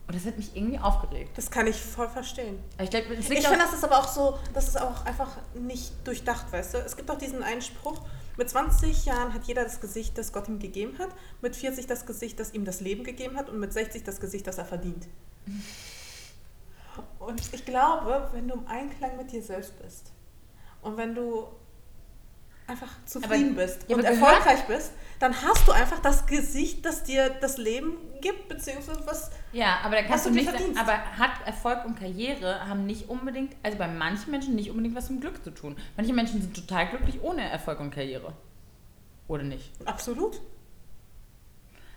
Und das hat mich irgendwie aufgeregt. Das kann ich voll verstehen. Ich, glaub, Ich finde, das ist aber auch so, das ist auch einfach nicht durchdacht, weißt du? Es gibt auch diesen einen Spruch, mit 20 Jahren hat jeder das Gesicht, das Gott ihm gegeben hat, mit 40 das Gesicht, das ihm das Leben gegeben hat und mit 60 das Gesicht, das er verdient. Und ich glaube, wenn du im Einklang mit dir selbst bist und wenn du einfach zufrieden Aber- bist und erfolgreich bist, dann hast du einfach das Gesicht, das dir das Leben gibt, beziehungsweise was Ja, aber da kannst du du nicht. verdienst. Aber hat Erfolg und Karriere haben nicht unbedingt, also bei manchen Menschen nicht unbedingt was mit Glück zu tun. Manche Menschen sind total glücklich ohne Erfolg und Karriere. Oder nicht? absolut.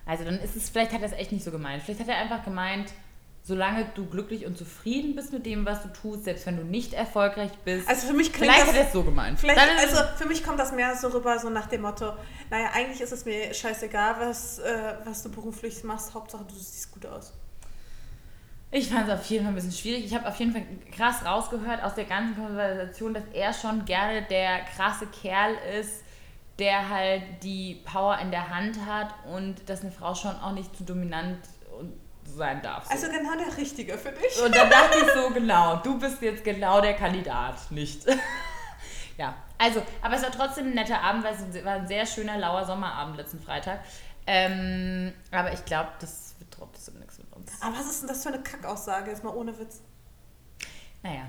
Also dann ist es, vielleicht hat er es echt nicht so gemeint. Vielleicht hat er einfach gemeint, solange du glücklich und zufrieden bist mit dem, was du tust, selbst wenn du nicht erfolgreich bist. Also für mich klingt vielleicht das es so gemeint. Vielleicht, Dann ist also für mich kommt das mehr so rüber, so nach dem Motto, naja, eigentlich ist es mir scheißegal, was, äh, was du beruflich machst, Hauptsache du siehst gut aus. Ich fand es auf jeden Fall ein bisschen schwierig. Ich habe auf jeden Fall krass rausgehört aus der ganzen Konversation, dass er schon gerne der krasse Kerl ist, der halt die Power in der Hand hat und dass eine Frau schon auch nicht zu dominant und sein darf. So. Also genau der Richtige für dich. und dann dachte ich so, genau, du bist jetzt genau der Kandidat, nicht? ja, also, aber es war trotzdem ein netter Abend, weil es war ein sehr schöner, lauer Sommerabend letzten Freitag. Ähm, aber ich glaube, das wird trotzdem nichts mit uns. Aber was ist denn das für eine Kackaussage, jetzt mal ohne Witz? Naja.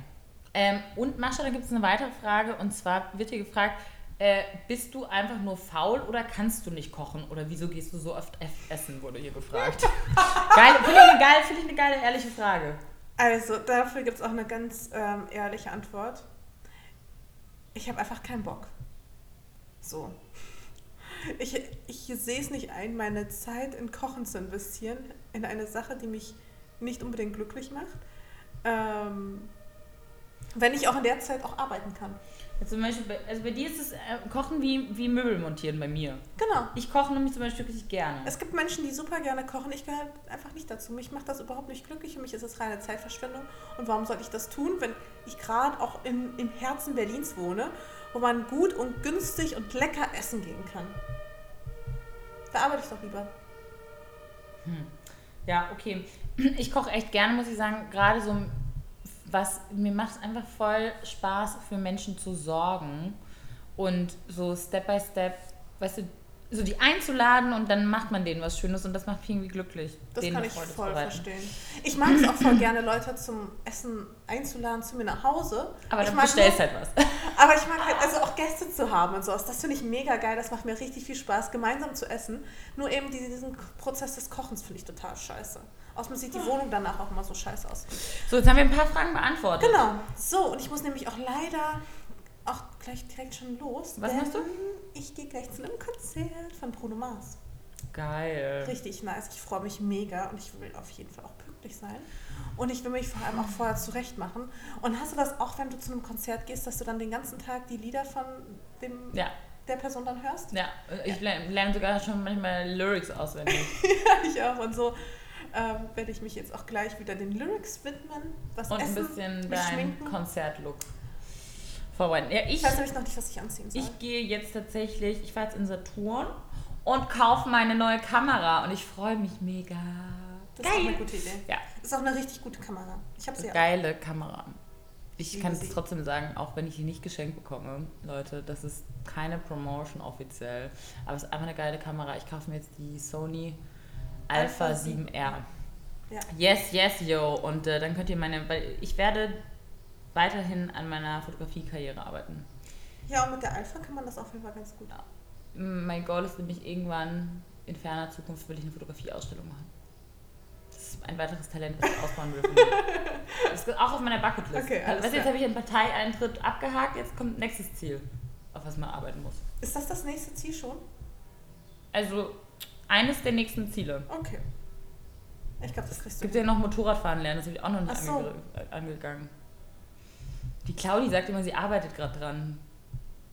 Ähm, und Mascha, da gibt es eine weitere Frage und zwar wird hier gefragt, äh, bist du einfach nur faul oder kannst du nicht kochen? Oder wieso gehst du so oft essen, wurde hier gefragt. geil, finde ich, eine geil, finde ich eine geile, ehrliche Frage. Also, dafür gibt es auch eine ganz ähm, ehrliche Antwort. Ich habe einfach keinen Bock. So. Ich, ich sehe es nicht ein, meine Zeit in Kochen zu investieren, in eine Sache, die mich nicht unbedingt glücklich macht. Ähm, wenn ich auch in der Zeit auch arbeiten kann. Also, zum Beispiel bei, also bei dir ist es äh, Kochen wie, wie Möbel montieren bei mir. Genau. Ich koche nämlich zum Beispiel richtig gerne. Es gibt Menschen, die super gerne kochen. Ich gehöre einfach nicht dazu. Mich macht das überhaupt nicht glücklich. Für mich ist es reine Zeitverschwendung. Und warum soll ich das tun, wenn ich gerade auch in, im Herzen Berlins wohne, wo man gut und günstig und lecker essen gehen kann? Da arbeite ich doch lieber. Ja, okay. Ich koche echt gerne, muss ich sagen. Gerade so, was mir macht es einfach voll Spaß, für Menschen zu sorgen und so Step by Step, weißt du, so die einzuladen und dann macht man denen was Schönes und das macht mich irgendwie glücklich. Das kann ich Freude voll verstehen. Ich mag es auch voll gerne, Leute zum Essen einzuladen zu mir nach Hause. Aber ich dann mag bestellst halt was. Aber ich mag halt, also auch Gäste zu haben und sowas, das finde ich mega geil. Das macht mir richtig viel Spaß, gemeinsam zu essen. Nur eben diesen Prozess des Kochens finde ich total scheiße. Außerdem sieht die Wohnung danach auch immer so scheiße aus. So, jetzt haben wir ein paar Fragen beantwortet. Genau. So, und ich muss nämlich auch leider auch gleich direkt schon los. Was machst du? Ich gehe gleich zu einem Konzert von Bruno Mars. Geil. Richtig nice. Ich freue mich mega und ich will auf jeden Fall auch pünktlich sein. Und ich will mich vor allem auch vorher zurecht machen. Und hast du das auch, wenn du zu einem Konzert gehst, dass du dann den ganzen Tag die Lieder von dem, Ja, der Person dann hörst? ja. Ich lerne, lerne sogar schon manchmal Lyrics auswendig. Ja, ich auch. Und so ähm, werde ich mich jetzt auch gleich wieder den Lyrics widmen. Was Und ein essen, bisschen mich dein. Konzertlook vorbereiten. Ja, ich, Ich weiß nämlich noch nicht, was ich anziehen soll. ich gehe jetzt tatsächlich, ich fahre jetzt in Saturn und kaufe meine neue Kamera und ich freue mich mega. das ist auch eine gute Idee. Ja, Ist auch eine richtig gute Kamera. Ich habe sie ja. geile Kamera. Ich kann es trotzdem sagen, auch wenn ich die nicht geschenkt bekomme, Leute, das ist keine Promotion offiziell, aber es ist einfach eine geile Kamera. Ich kaufe mir jetzt die Sony Alpha, Alpha 7R. Ja. Yes, yes, yo. Und äh, dann könnt ihr meine, weil ich werde weiterhin an meiner Fotografiekarriere arbeiten. ja, und mit der Alpha kann man das auf jeden Fall ganz gut. Ja. mein Goal ist nämlich irgendwann in ferner Zukunft will ich eine Fotografieausstellung machen. Das ist ein weiteres Talent, was ich ausbauen will. Das ist auch auf meiner Bucketlist. Okay, also, weißt, jetzt habe ich einen Parteieintritt abgehakt, jetzt kommt nächstes Ziel, auf was man arbeiten muss. Ist das das nächste Ziel schon? Also eines der nächsten Ziele. Okay. Ich glaube, das kriegst Es du. gibt ja noch Motorradfahren lernen, das habe ich auch noch nicht so. ange angegangen. Die Claudi sagt immer, sie arbeitet gerade dran.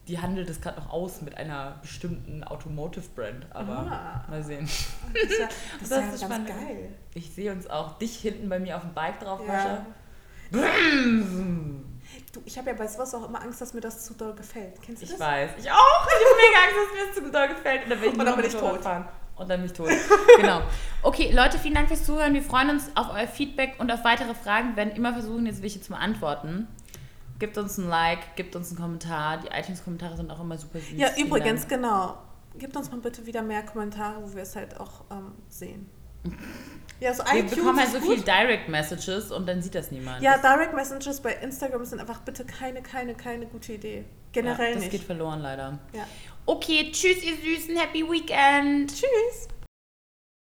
Die handelt es gerade noch aus mit einer bestimmten Automotive-Brand, aber Ah. mal sehen. Das ist ja, das ist Das ja ist ganz spannend. geil. Ich sehe uns auch. Dich hinten bei mir auf dem Bike drauf, Ja. Du, ich habe ja bei sowas auch immer Angst, dass mir das zu doll gefällt. Kennst du Ich das? weiß. Ich auch. Ich habe mega Angst, dass mir das zu doll gefällt. Und dann bin ich, Und dann bin ich tot. Fahren. Und dann bin ich tot. genau. Okay, Leute, vielen Dank fürs Zuhören. Wir freuen uns auf euer Feedback und auf weitere Fragen. Wir werden immer versuchen, jetzt welche zu beantworten. Gebt uns ein Like, gebt uns einen Kommentar. Die iTunes-Kommentare sind auch immer super süß. Ja, übrigens, genau. Gebt uns mal bitte wieder mehr Kommentare, wo wir es halt auch ähm, sehen. Ja, so Wir iTunes bekommen halt so gut. viel Direct Messages und dann sieht das niemand. Ja, das, Direct Messages bei Instagram sind einfach bitte keine, keine, keine gute Idee. Generell ja, das nicht. geht verloren leider. Ja. Okay, tschüss, ihr Süßen. Happy Weekend. Tschüss.